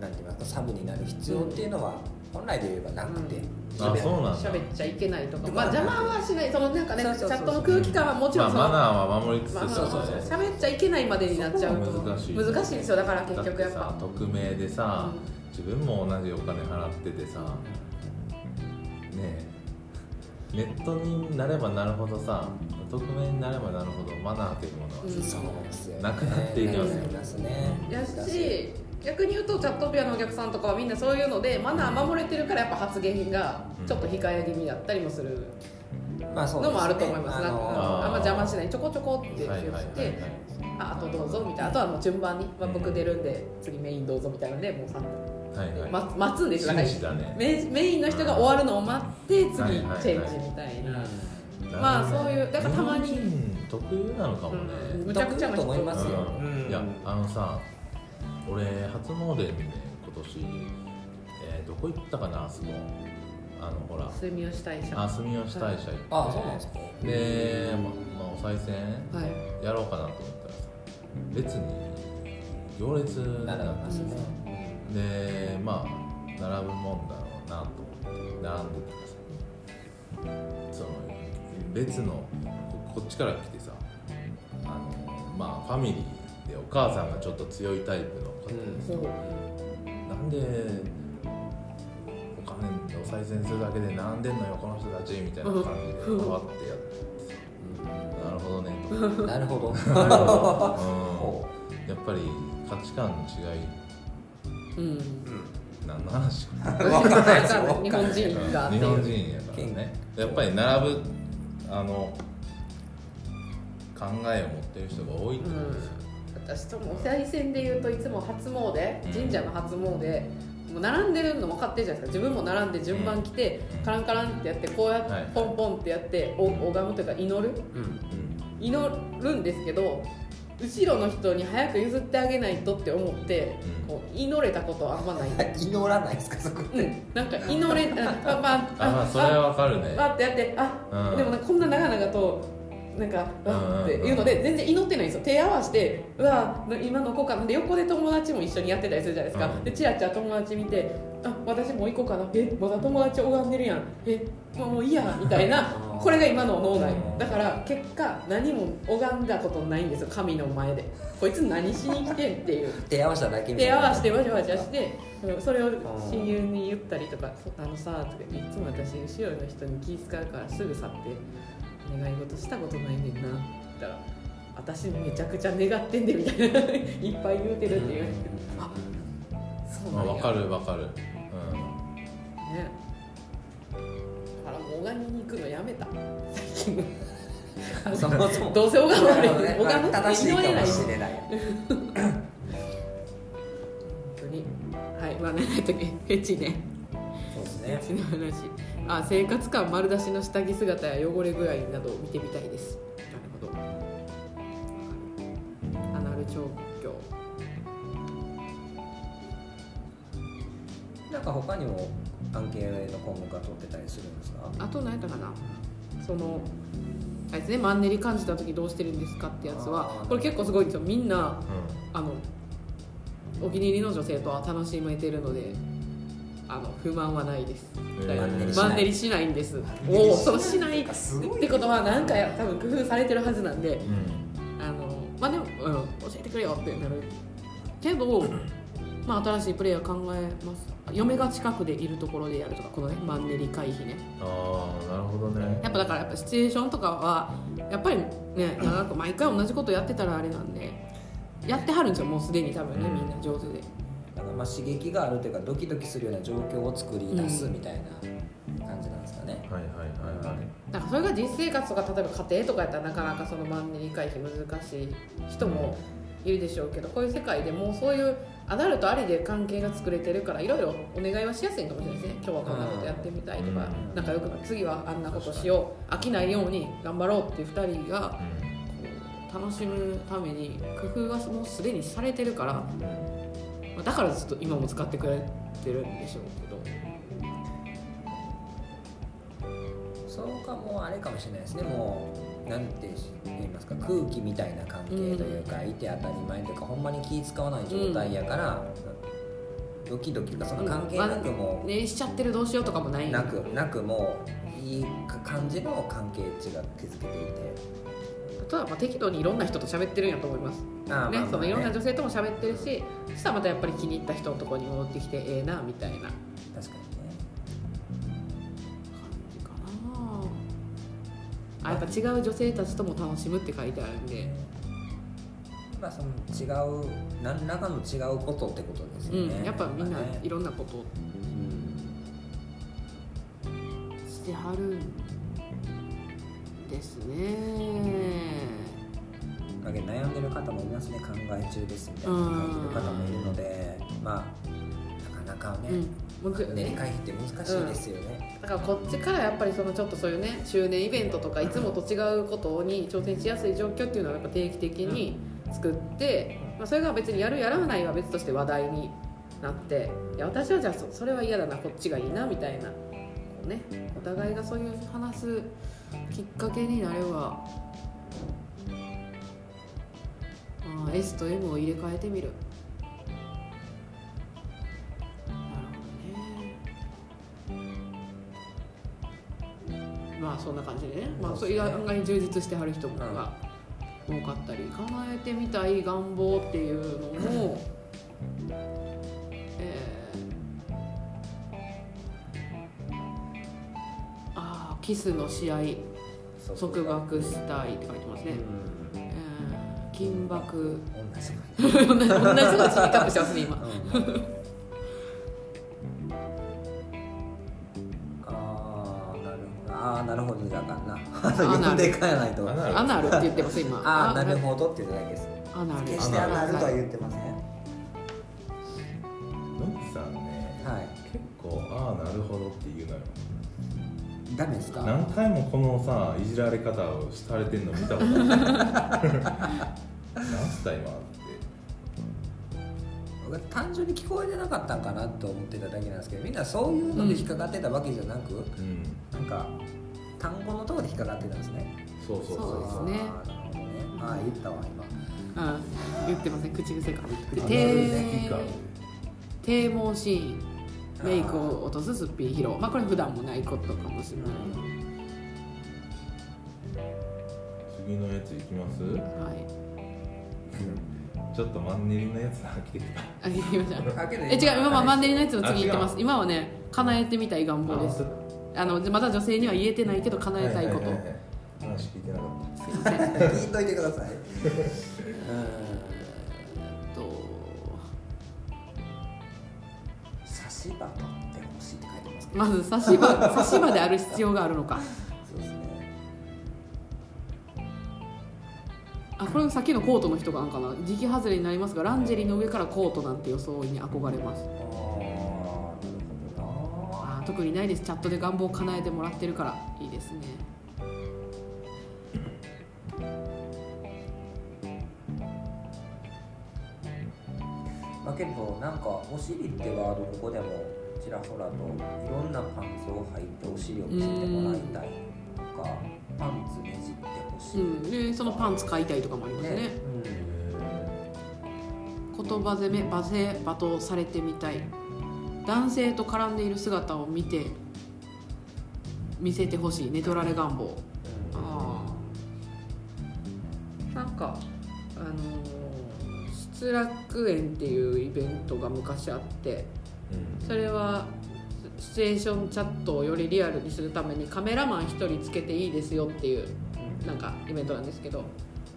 なんて言いますかサブになる必要っていうのは本来で言えばなくて、あそうなんだ。喋っちゃいけないとかまあ邪魔はしない。そのなんかねチャットの空気感はもちろんそのまあ、マナーは守りつつまあそうそうそう。喋っちゃいけないまでになっちゃうと。難しい。難しいですよ。だから結局やっぱ。匿名でさ、自分も同じお金払っててさねえ。ネットになればなるほどさ匿名になればなるほどマナーというものはうん。そうですよね。なくなっていきますよね。やし逆に言うとチャットピアのお客さんとかはみんなそういうのでマナー守れてるからやっぱ発言がちょっと控え気味だったりもするのもあると思います、あなんかうんのあんま邪魔しないちょこちょこって言ってああとどうぞみたいな。あとはもう順番に、まあ、僕出るんで次メインどうぞみたいなのでもうさっとはいはい。待待つんですよ。ね。メメインの人が終わるのを待って次チェンジみたいな、うん。まあそういうだからたまに。特有なのかもね、うん。むちゃくちゃと思いますよ、うん。うん。いやあのさ俺初詣にね今年、えーどこ行ったかなあそこ。あのほら。住吉大社。あ住吉大社行って、あそうなんですか。で、ままあ、お賽銭はい。やろうかなと思ったらさ列に行列なるだっほどでまあ並ぶもん。だろう。なと思って並んでたらさその列のここっちから来てさあのまあファミリーでお母さんがちょっと強いタイプの方でさ、なんでお金お賽銭するだけで並ん。でんのよこの人たちみたいな感じでうん変わってやってさなるほどね。と、なるほど。うん、やっぱり価値観の違いうん。何の話わかんないですよ日本人が。日本人やからね。やっぱり並ぶあの考えを持ってる人が多いってことですよ、私ともお賽銭で言うといつも初詣うん。神社の初詣もう並んでるの分かってるじゃないですか自分も並んで順番来て、うん。カランカランってやってこうやって、はいポンポンってやってお拝むというか祈る？うん。うん。祈るんですけど後ろの人に早く譲ってあげないとって思って、うん。こう祈れたことはあんまない、祈らないですかそこうん、なんか祈れあパパあまあそれはわかるね。あってやってあ、うん。でもこんな長々となんかわっていうので全然祈ってないんですよ。手合わせてうわ今の子かなで横で友達も一緒にやってたりするじゃないですか、うん。でチラチラ友達見てあ私もう行こうかな。えまだ友達拝んでるやん。えもういいや。みたいな。う んこれが今の脳内。うん。だから結果何も拝んだことないんですよ。神の前で。こいつ何しに来てんっていう。手合わせただけ手合わせてわちゃわちゃしてそれを親友に言ったりとか「あのさ」とかいつも私後ろの人に気遣うからすぐ去って「願い事したことないねんな」って言ったら「私めちゃくちゃ願ってんで」みたいないっぱい言うてるっていう。あそうなんや。まあわかるわかる、ね。だからもう拝みに行くのやめた。最近。そもそもどうせ拝まれなるね。拝むって正しいか祈れないしもしれない本当に。はいまあ何やったっけフェチね。そうですね。フェチの話あ生活感丸出しの下着姿や汚れ具合などを見てみたいです。なるほど。アナル調教。なんか他にもアンケートの項目が取ってたりするんですか？あと何やったかな。そのあれですね。マンネリ感じた時どうしてるんですかってやつはこれ結構すごいんですよ。みんなうん。あのお気に入りの女性とは楽しめてるのであの不満はないです。マンネリしない。んです。おおそのしない。ってことは何かや多分工夫されてるはずなんで。うん。あのまあでも、うん、教えてくれよってなるけど、まあ、新しいプレイヤー考えます。嫁が近くでいるところでやるとかこのねマンネリ回避ね。ああなるほどね。やっぱだからやっぱシチュエーションとかはやっぱりね長く毎回同じことやってたらあれなんでやってはるんですよもうすでに多分ねうん。みんな上手で。だからまあ刺激があるというかドキドキするような状況を作り出すみたいな感じなんですかね、はいはいはいはい。だからそれが実生活とか例えば家庭とかやったらなかなかそのマンネリ回避難しい人もいるでしょうけどこういう世界でもうそういうアダルトありで関係が作れてるからいろいろお願いはしやすいかもしれないですね。今日はこんなことやってみたいとかうん。仲良くな次はあんなことしよう飽きないように頑張ろうっていう2人がこう楽しむために工夫がもうすでにされてるからまあだからずっと今も使ってくれてるんでしょうけどそうかもうあれかもしれないですね。もうなんて言いますか。空気みたいな関係というか、いて当たり前というかほんまに気使わない状態やから、ドキドキがその関係なくもねしちゃってるどうしようとかもないなくなくもういい感じの関係値が築けていてあとはまあ適度にいろんな人と喋ってるんやと思います。ね。そのいろんな女性とも喋ってるしそしたらまたやっぱり気に入った人のところに戻ってきてええなみたいな。感確かにね。じかなあやっぱ違う女性たちとも楽しむって書いてあるんで、まあその違う何らかの違うことってことですうよね、ん、やっぱみんなね。いろんなこと。をしてはるんですね。だけど悩んでる方もいますね考え中ですみたいな書いてる方もいるのでまあなかなかね、うん、練りね回避って難しいですよね、だからこっちからやっぱりそのちょっとそういうね周年イベントとかいつもと違うことに挑戦しやすい状況っていうのはやっぱ定期的に作って、まあ、それが別にやるやらないは別として話題になっていや私はじゃあそそれは嫌だなこっちがいいなみたいなこうねお互いがそういう話すきっかけになればあー S と M を入れ替えてみる。なるほどね。まあそんな感じでね、まあ、そういう案外充実してはる人もが多かったり叶えてみたい願望っていうのも、キスの試合束縛したいって書いてますね、うん。えー金箔。同じ。同じ。同じとこでシミカップしてますね今。ああなるほど。ああなるほどじゃあかんな。読んで帰らないと。アナルって言ってます今。ああなるほどって言っただけです。アナル決してアナルとは言ってません。のきさんねはい。結構ああなるほどって言うのよダメですか？何回もこのさいじられ方をされてんの見たことある何すった今？って僕は単純に聞こえてなかったんかなと思ってただけなんですけどみんなそういうので引っかかってたわけじゃなく、うん。なんか単語のところで引っかかってたんですね。そうそうそうそう。ですね。あああ言ったわ今。うん言ってません。口癖かであ低いいか低毛シーンメイクを落とすすっぴん披露まあこれ普段もないことかもしれない。次のやついきます？はい。ちょっとマンネリのやつが来てきた。あ行きましょうあけどえ違う今はマンネリのやつの次あ違う言ってます今はね叶えてみたい願望です。あのまだ女性には言えてないけど叶えたいことははははい話聞いてなかっすいません。聞いといてください し歯取ってほしいって書いてますけまず差し歯差し歯である必要があるのか。どそうですね。あこれさっきのコートの人がなんかな。時期外れになりますがランジェリーの上からコートなんて装いに憧れます。ああなるほどなあー特にないです。チャットで願望を叶えてもらってるから。いいですねだけどなんかお尻ってワードここでもちらほらといろんなパンツを履いてお尻を見せてもらいたいとかパンツねじってほしい、うんでそのパンツ買いたいとかもありますね。ねた言葉攻め罵声罵倒されてみたい。男性と絡んでいる姿を見て見せてほしい寝取られ願望。ああなんかあのー失楽園っていうイベントが昔あってうん。それはシチュエーションチャットをよりリアルにするためにカメラマン1人つけていいですよっていうなんかイベントなんですけど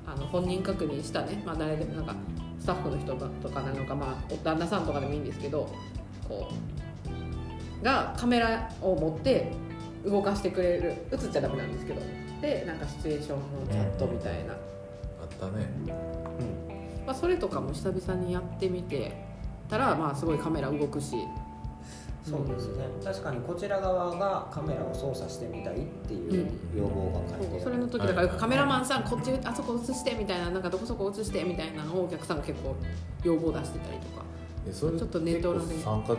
あの本人確認したね、まあ、誰でもなんかスタッフの人とかなのか、まあ、お旦那さんとかでもいいんですけどこうがカメラを持って動かしてくれる映っちゃダメなんですけど。でなんかシチュエーションのチャットみたいな、あったねまあ、それとかも久々にやってみてたらまあすごいカメラ動くし。そうですね。確かにこちら側がカメラを操作してみたいっていう要望が書いて。る、それの時だからよくカメラマンさんこっちあそこ映してみたいななんかどこそこ映してみたいなのをお客さんが結構要望出してたりとか。えそれちょっとネトラで。参加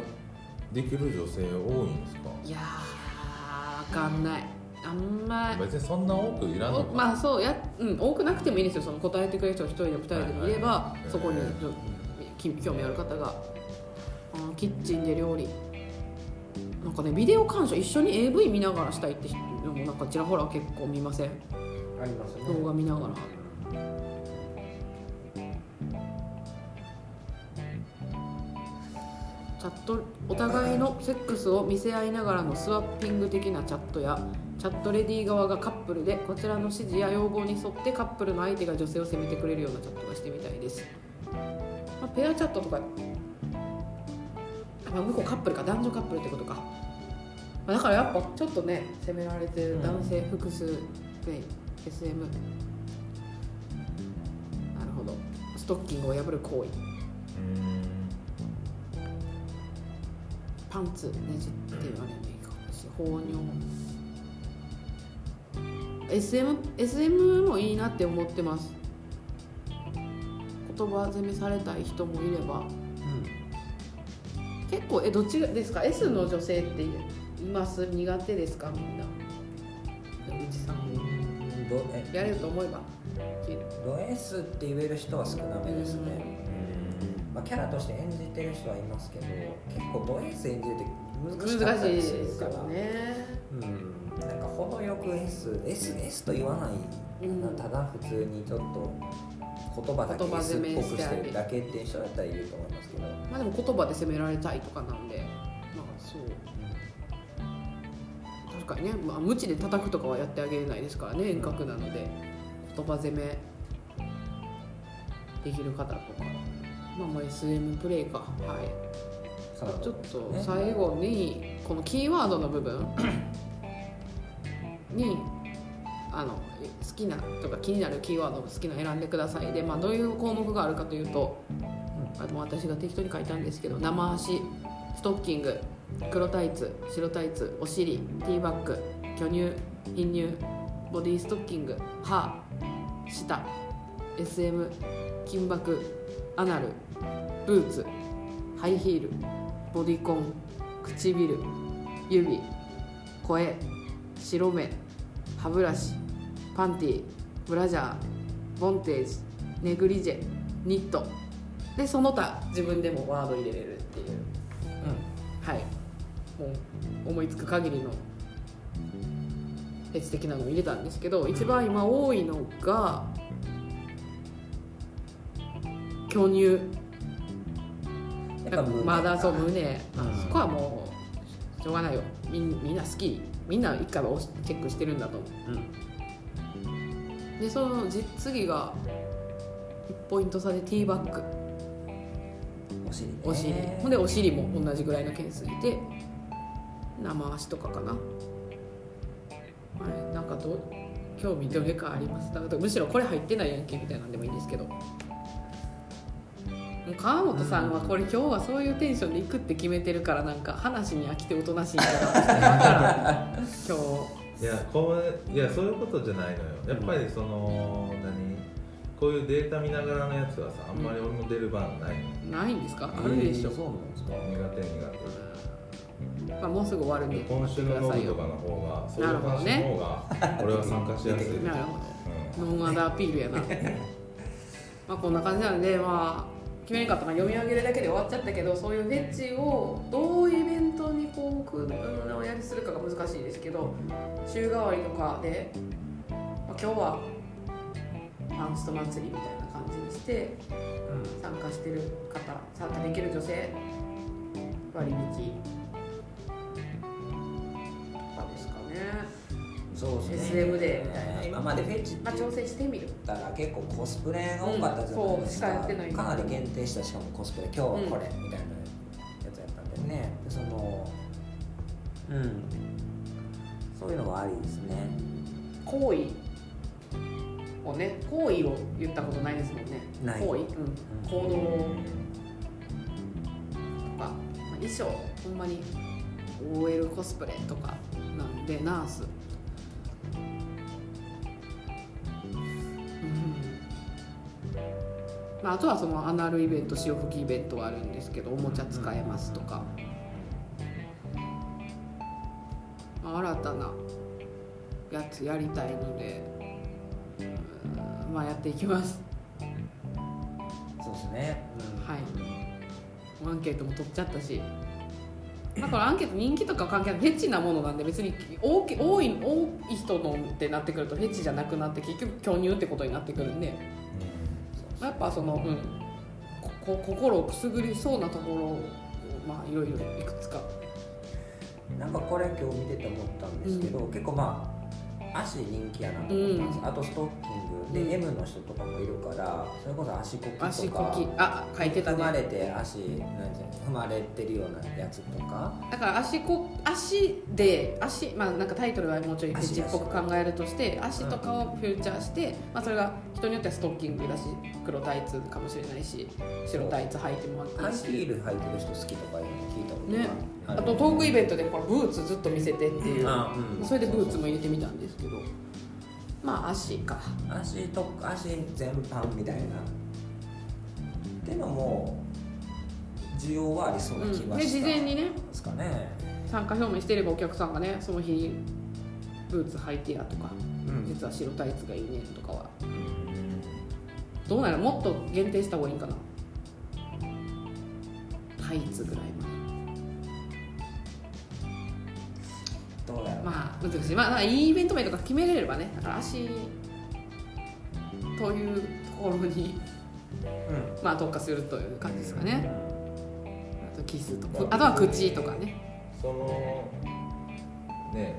できる女性多いんですか？いやーわかんないあんま別にそんな多くいらんのか。まあそうや、うん、多くなくてもいいですよ。その答えてくれる人が1人でも2人でもいれば、はいはいそこに興味ある方が。あキッチンで料理。なんかねビデオ鑑賞一緒に AV 見ながらしたいって人もなんかちらほら結構見ません？ありますね。動画見ながら。チャットお互いのセックスを見せ合いながらのスワッピング的なチャットやチャットレディー側がカップルでこちらの指示や要望に沿ってカップルの相手が女性を責めてくれるようなチャットがしてみたいです、まあ、ペアチャットとかあ向こうカップルか男女カップルってことか、まあだからやっぱちょっとね責められてる男性複数プレイ SM なるほど。ストッキングを破る行為。うパンツねじって言われるのいいかもしれない放尿 SM, SM もいいなって思ってます。言葉攻めされたい人もいれば。結構えどっちですか？S の女性っています？苦手ですか？みんな。うちさんうんどえ。やれると思えば。ド S って言える人は少なめですね、まあ、キャラとして演じてる人はいますけど結構ド S 演じるって難しいですよね程よく SS と言わない、うん。ただ普通にちょっと言葉だけ言葉 S っ攻めぽくしてるだけっていう人だったらいると思いますけど、まあでも言葉で責められたいとかなんで。まあそう。確かにね、まあ、無知で叩くとかはやってあげれないですからね。遠隔なので。言葉攻めできる方とか。まあまあ SM プレイか。はい。ちょっと最後にこのキーワードの部分にあの好きなとか気になるキーワードを好きなの選んでください。で、まあ、どういう項目があるかというとあの私が適当に書いたんですけど生足ストッキング黒タイツ白タイツお尻ティーバッグ巨乳貧乳ボディストッキング歯舌 SM 金箔アナルブーツハイヒールボディコン唇指声白目歯ブラシパンティブラジャーボンテージネグリジェニット。でその他自分でもワード入れれるっていう。はい。もう思いつく限りのフェチ的なのを入れたんですけど一番今多いのが巨乳。まだそう胸、うん。そこはもうしょうがないよ。みんみんな好きみんな一回はチェックしてるんだと思う。でそのじ次が1ポイント差でティーバッグお尻ね。お尻。ほんでお尻も同じぐらいの件数いて生足とかかな。はいなんかどう興味どれかありますだからむしろこれ入ってないやんけみたいなんでもいいんですけどもう川本さんはこれ今日はそういうテンションで行くって決めてるからなんか話に飽きておとなしいんだなって今日。いやこういやそういうことじゃないのよ。やっぱりその、何？こういうデータ見ながらのやつはさあんまり俺も出る番ない。の、ないんですか？あるでしょ、そうなんですか？苦手苦まあ、もうすぐ終わるんで。手今週のノブとかの方がそういう話の方が俺は参加しやすい なるほうどノンアダーアピールやな。まあこんな感じなのでまあ決めなかったら読み上げるだけで終わっちゃったけどそういうフェチをどうイベントにこう組むのをやりするかが難しいですけど週替わりとかで、まあ、今日はパンスト祭りみたいな感じにして参加してる方参加できる女性割引とかですかね。そうですね。SM でみたいな。今までフェチっあ挑戦してみる。たら結構コスプレが多かったじゃないですか,、うん。かなり限定したしかもコスプレ今日はこれみたいなやつやったんでね。でそのうん。そういうのはありですね。行為をね行為を言ったことないですもんね。ない。行為、うん、行動とか、まあ、衣装ほんまに OL コスプレとかなんでナースまあ、あとはそのアナルイベント潮吹きイベントはあるんですけどおもちゃ使えますとか、まあ新たなやつやりたいのでまあやっていきます。そうですね、うん、はい。アンケートも取っちゃったし。だからアンケート人気とか関係ないフェチなものなんで別に多き多い多い人のってなってくるとフェチじゃなくなって結局巨乳ってことになってくるんで、うん、やっぱその、うん、こ心をくすぐりそうなところをまあいろいろいくつか。なんかこれ今日見てて思ったんですけど、うん、結構まあ足人気やなと思ったんです、うん、あとストッキングで、うん、M の人とかもいるからそれこそ足こきとか足こき。あ書いてたね。踏まれて足なんて踏まれてるようなやつとか。だから足こ足で足まあなんかタイトルはもうちょいフェチっぽく考えるとして足とかをフューチャーして、まあ、それが人によってはストッキングだし黒タイツかもしれないし白タイツ履いてもらって。ハイヒール履いてる人好きとかいうの聞いたことね。あとトークイベントでこれブーツずっと見せてっていう、うん、それでブーツも入れてみたんですけどまあ足か。足と足全般みたいな。っていうのも需要はありそうな気がした、うん、で事前にね。ですかね。参加表明してればお客さんがねその日ブーツ履いてやとか、うん、実は白タイツがいいねとかは、うん、どうなのもっと限定した方がいいかな。タイツぐらいまでまあ難しいまあいいイベント名とか決めれればねだから足というところに、うん、まあ特化するという感じですかね、あとキスとかあとは口とかね。そのね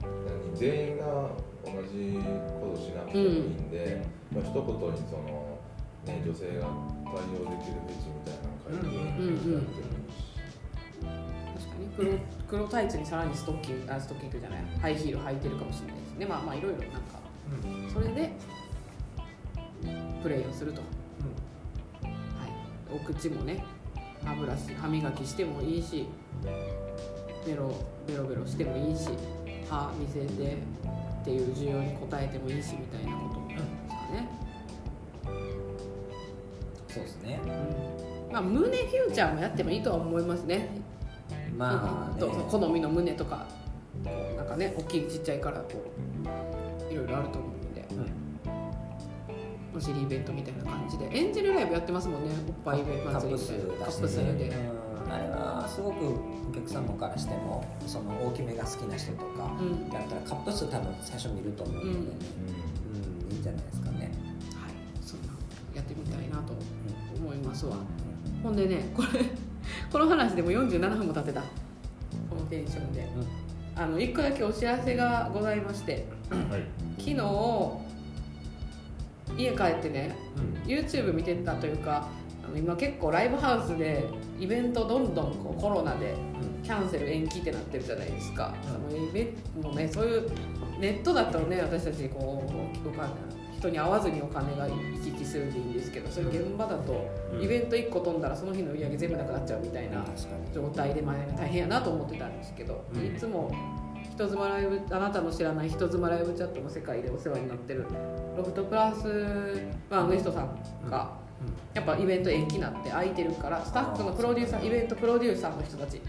何全員が同じことしなくてもいいんで、うん、まあ一言にその、ね、女性が対応できるフェチみたいなの書いてやってもいいし、うん。うんうん黒黒タイツにさらにストッキングあストッキングじゃない。ハイヒール履いてるかもしれないです。ねまあまあいろいろなんか、うん、それでプレイをすると、うん、はい。お口もね歯ブラシ歯磨きしてもいいしベロベロベロしてもいいし歯見せてっていう需要に応えてもいいしみたいなことですかね、そうですね、うん、まあ胸フューチャーもやってもいいとは思いますねまあ、ね、好みの胸とかなんかね大きいちっちゃいからこういろいろあると思うんで、うん、お尻イベントみたいな感じで。エンジェルライブやってますもんねおっぱいイベント祭りで。カップ数で、あれはすごくお客様からしてもその大きめが好きな人とかだったらカップ数多分最初見ると思うのでね、うん、うん、いいんじゃないですかね。はい。そんなやってみたいなと思いますわ、ほんでねこれこの話でも47分も経ってた。このテンションで、うん、あの1個だけお知らせがございまして、はい、昨日家帰ってね、うん、YouTube 見てたというかあの今結構ライブハウスでイベントどんどんこうコロナでキャンセル延期ってなってるじゃないですか、うん、もうイベもうねそういうネットだとね私たちこうかんない人に会わずにお金が行き来するでいいんですけどそういう現場だとイベント1個飛んだらその日の売り上げ全部なくなっちゃうみたいな状態で、まあ、大変やなと思ってたんですけど、いつも人妻ライブあなたの知らない人妻ライブチャットの世界でお世話になってるロフトプラス、まあ、ウエストさんが、やっぱイベント延期になって空いてるからスタッフのプロデューサーイベントプロデューサーの人たち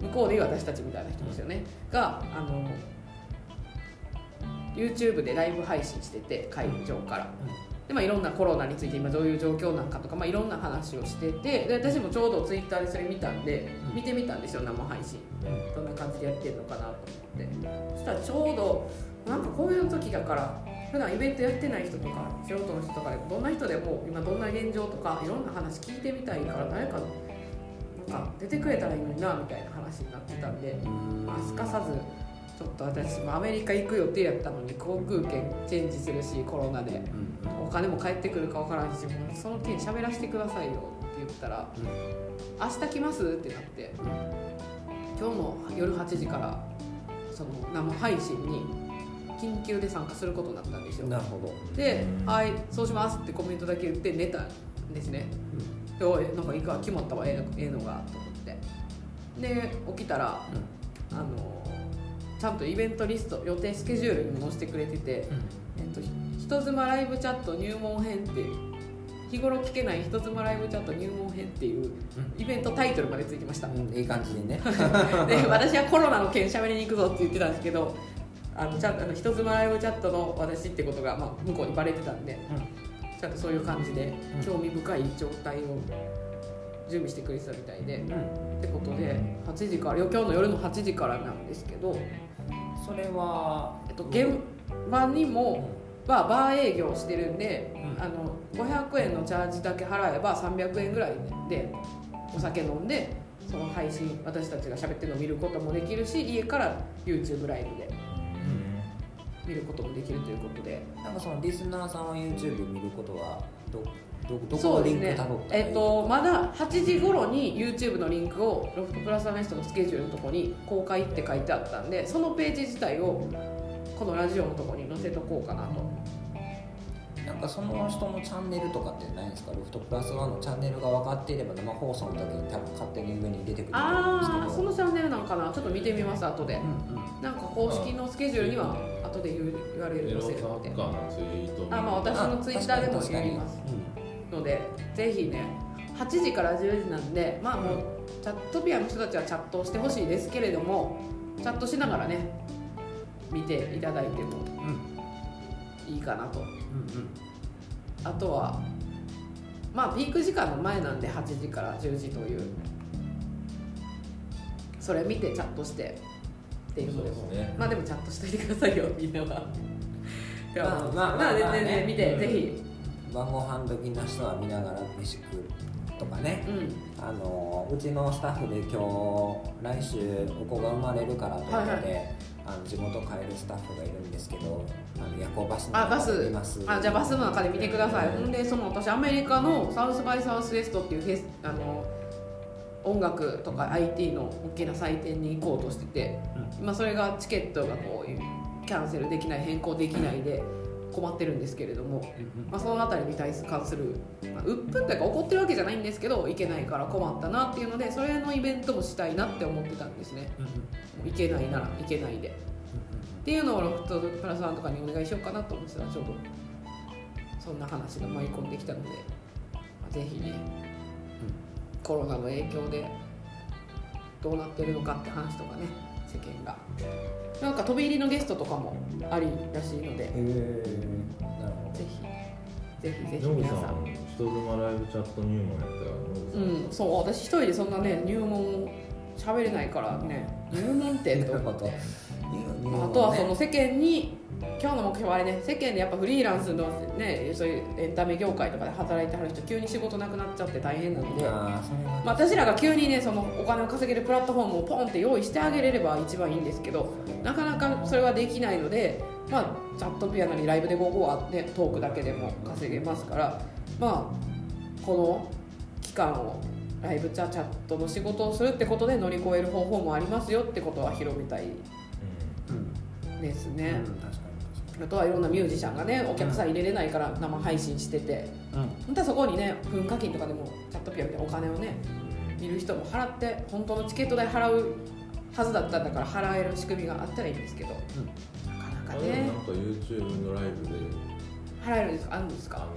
向こうでいう私たちみたいな人ですよね、があの YouTube でライブ配信してて会場から。でまあ、いろんなコロナについて今どういう状況なんかとか、まあ、いろんな話をしててで私もちょうどツイッターでそれ見たんで見てみたんですよ生配信。どんな感じでやってるのかなと思って。そしたらちょうどなんかこういう時だから普段イベントやってない人とか素人の人とかでどんな人でも今どんな現状とかいろんな話聞いてみたいから誰かなんか出てくれたらいいのになみたいな話になってたんで、まあ、すかさずちょっと私もアメリカ行く予定やったのに航空券チェンジするしコロナで、お金も返ってくるか分からんしその件喋らせてくださいよって言ったら「明日来ます?」ってなって、今日の夜8時からその生配信に緊急で参加することになったんですよ。なるほど。で「はいそうします」ってコメントだけ言って寝たんですね、でおいなんかいいか決まったわええのがと思って。で起きたら、あのちゃんとイベントリスト予定スケジュールにも載せてくれてて、うん、えっと、人妻ライブチャット入門編って日頃聞けない人妻ライブチャット入門編っていうイベントタイトルまでついてました、うん、いい感じにね。で私はコロナの件しゃべりに行くぞって言ってたんですけどあのちゃんとあの人妻ライブチャットの私ってことが、まあ、向こうにバレてたんで、ちゃんとそういう感じで興味深い状態を準備してくれてたみたいで、ってことで8時から今日の夜の8時からなんですけどそれは、えっと、現場にも、はバー営業してるんで、うん。あの500円のチャージだけ払えば300円ぐらいでお酒飲んでその配信私たちが喋ってるのを見ることもできるし家から YouTube ライブで見ることもできるということで。なんかそのリスナーさんは YouTube 見ることはどどどこそうですね。のリンクたどったらいいえっとまだ8時頃に YouTube のリンクをロフトプラスアネストのスケジュールのとこに公開って書いてあったんでそのページ自体をこのラジオのとこに載せとこうかなと。なんかその人のチャンネルとかってないんですか？ロフトプラスワンのチャンネルが分かっていれば生放送の時に多分勝手に上に出てくると思うんですけど。ああそのチャンネルなんかな？ちょっと見てみます後で。うんうん。なんか公式のスケジュールには後で言う言われるエロサ載せるってッカーのツイートあまあ私のツイッターでも言いますのでぜひね8時から10時なんでまあもうチャットピアの人たちはチャットをしてほしいですけれどもチャットしながらね見ていただいてもうんうんいいかなと。うんうん。あとはまあピーク時間の前なんで8時から10時という。それ見てチャットしてっていうのでも。ね。まあでもチャットしといてくださいよみんなは。まあまあまあまあねまあ全然見て、うん。ぜひ、晩ご飯時な人は見ながら飯食うとかね。うん、あのうちのスタッフで今日来週お子が生まれるからということで、はいあの地元帰るスタッフがいるんですけどあの夜行バスのあバス。中で見ます。あじゃあバスの中で見てください、うんほんでその私アメリカのサウスバイサウスウエストっていうフェスあの音楽とか IT の大きな祭典に行こうとしてて、今それがチケットがこうキャンセルできない変更できないで困ってるんですけれども、まあ、その辺りに対す関する、まあ、鬱憤というか怒ってるわけじゃないんですけど行けないから困ったなっていうのでそれのイベントもしたいなって思ってたんですね。う行けないなら行けないで。っていうのをロフトプラスワンとかにお願いしようかなと思ってたらちょうどそんな話が舞い込んできたので、まあ、ぜひね、コロナの影響でどうなってるのかって話とかね世間が。なんか飛び入りのゲストとかもありらしいので。へえなるほど。ぜひぜひぜひ皆さん。人妻ライブチャット入門やったらうんそう私一人でそんなね入門喋れないからね入門ってって思って。まあ、あとはその世間に今日の目標はあれね世間でやっぱフリーランスのねそういうエンタメ業界とかで働いてはる人急に仕事なくなっちゃって大変なので、まあ私らが急にねそのお金を稼げるプラットフォームをポンって用意してあげれれば一番いいんですけどなかなかそれはできないので、まあ、チャットピアなりライブで午後は、ね、トークだけでも稼げますからまあこの期間をライブチャチャットの仕事をするってことで乗り越える方法もありますよってことは広めたいうんですね。うんあとはいろんなミュージシャンがねお客さん入れれないから生配信してて。にうん。本当はそこにね噴火金とかでもチャットピアみたいなお金をね見る人も払って本当のチケット代払うはずだったんだから払える仕組みがあったらいいんですけど、なかなかね。あれなんか YouTube のライブで。払えるんです。かあるんですか？あの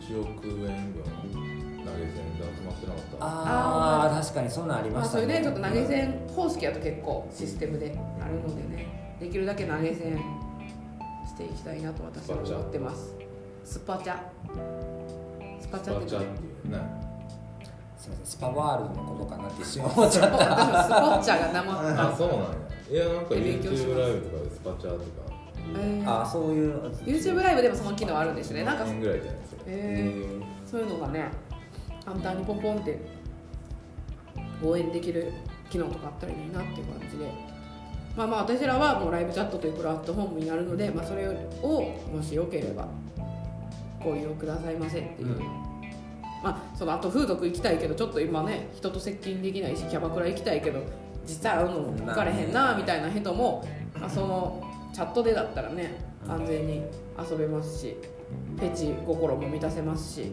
1億円分投げ銭で集まってなかった？ああ確かにそんなんありまあましたね。それでちょっと投げ銭方式だと結構システムであるのでねできるだけ投げ銭していきたいなと私は思ってます。スパチャ。スパチャってね。すいません。スパワールドのことかなって一瞬思っちゃった。スポッチャが生あそうなんや。いやなんか YouTube ライブとかでスパチャとか。えー。あそういう YouTube ライブでもその機能あるんですよね。なん。か1円ぐらいじゃないですかえー。そういうのがね簡単にポンポンって応援できる機能とかあったらいいなっていう感じでまあまあ私らはもうライブチャットというプラットフォームになるので、まあ、それをもしよければご利用くださいませっていう、うん。まあそのあと風俗行きたいけどちょっと今ね人と接近できないしキャバクラ行きたいけど実際会うのも分かれへんなみたいな人も、まあ、そのチャットでだったらね安全に遊べますしフェチ心も満たせますし。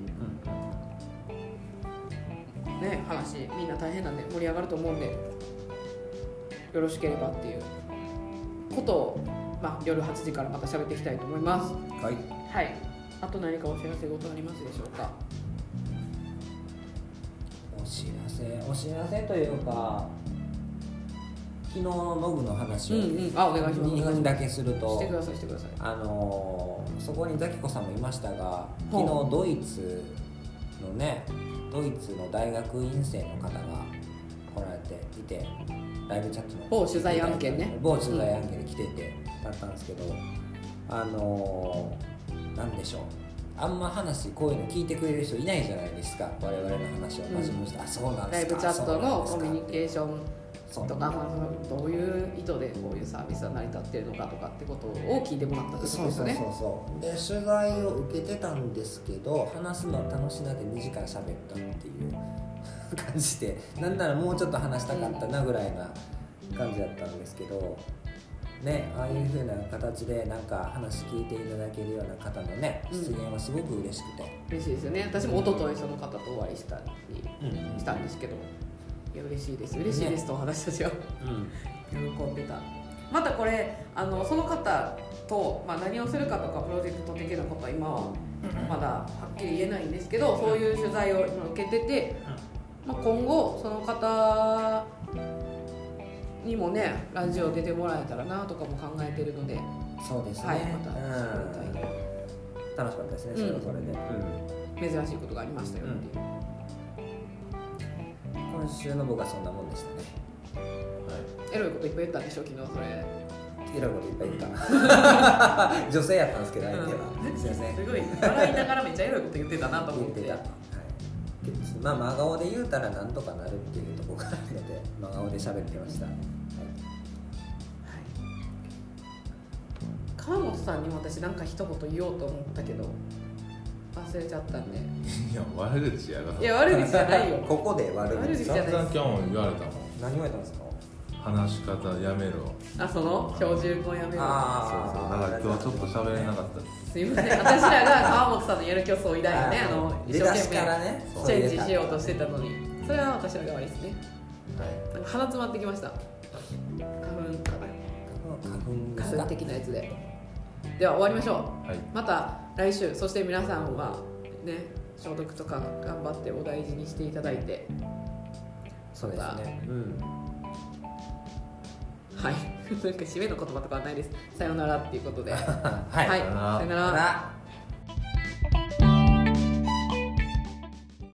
ね話みんな大変なんで盛り上がると思うんでよろしければっていうことを、まあ、夜8時からまた喋っていきたいと思います。はい。はい。あと何かお知らせ事ありますでしょうか？お知らせお知らせというか昨日のノブの話をうんうん。あお願いします。2分だけするとしてくださいしてください。あのーそこにザキコさんもいましたが昨日ドイツのねドイツの大学院生の方が来られていてライブチャットの。某取材案件ね。某取材案件で来ててだったんですけど、あのーなんでしょう。あんま話こういうの聞いてくれる人いないじゃないですか。我々の話を。真面目にして、あそうなんですか。ライブチャットのコミュニーケーションとか、まあ、どういう意図でこういうサービスが成り立ってるのかとかってことを聞いてもらったってことそうそうそうそう。で取材を受けてたんですけど話すの楽しなで2時間喋ったっていう感じでなんならもうちょっと話したかったなぐらいな感じだったんですけどねああいう風な形でなんか話聞いていただけるような方のねうん。出現はすごく嬉しくて、嬉しいですよね。私も一昨日その方とお会いしたりうん。したんですけど。いや嬉しいです。嬉しいですと私たちはうん。喜んでた。またこれあのその方と、まあ、何をするかとかプロジェクト的なことは今はまだはっきり言えないんですけどそういう取材を今受けてて、まあ、今後その方にもねラジオ出てもらえたらなとかも考えてるので、そうですね、はいまたうん。楽しかったですねそれはそれで、珍しいことがありましたよっていう、今週の僕はそんなもんでしたね。はい。エロいこといっぱい言ったんでしょ昨日それ。いろいろこといっぱい言った。女性やったんですけど相手は、すいません。すごい。笑いながらめっちゃエロいこと言ってたなと思って。言ってた、はい、まあ真顔で言うたらなんとかなるっていうところがあるので真顔で喋ってました、はい。川本さんにも私なんか一言言おうと思ったけど忘れちゃったんで。いや悪口やろいや悪口じゃないよ。ここで悪口。悪口じゃない散々今日も言われたもん。何言われたんですか？話し方やめろ。あその標準語やめろ。あそうそう。だから今日ちょっと喋れなかった。ですすいません。私らが川本さんのやる気をそいだよねあの一生懸命チェンジしようとしてたのに。それは私らが悪いですね。はい。なんか鼻詰まってきました。花粉花粉的なやつで。では終わりましょう。はい。また来週そして皆さんはね消毒とか頑張ってお大事にしていただいて。そうですね。うんはい。なんか締めの言葉とかはないです。さよならっていうことで。はい、はい、さよなら。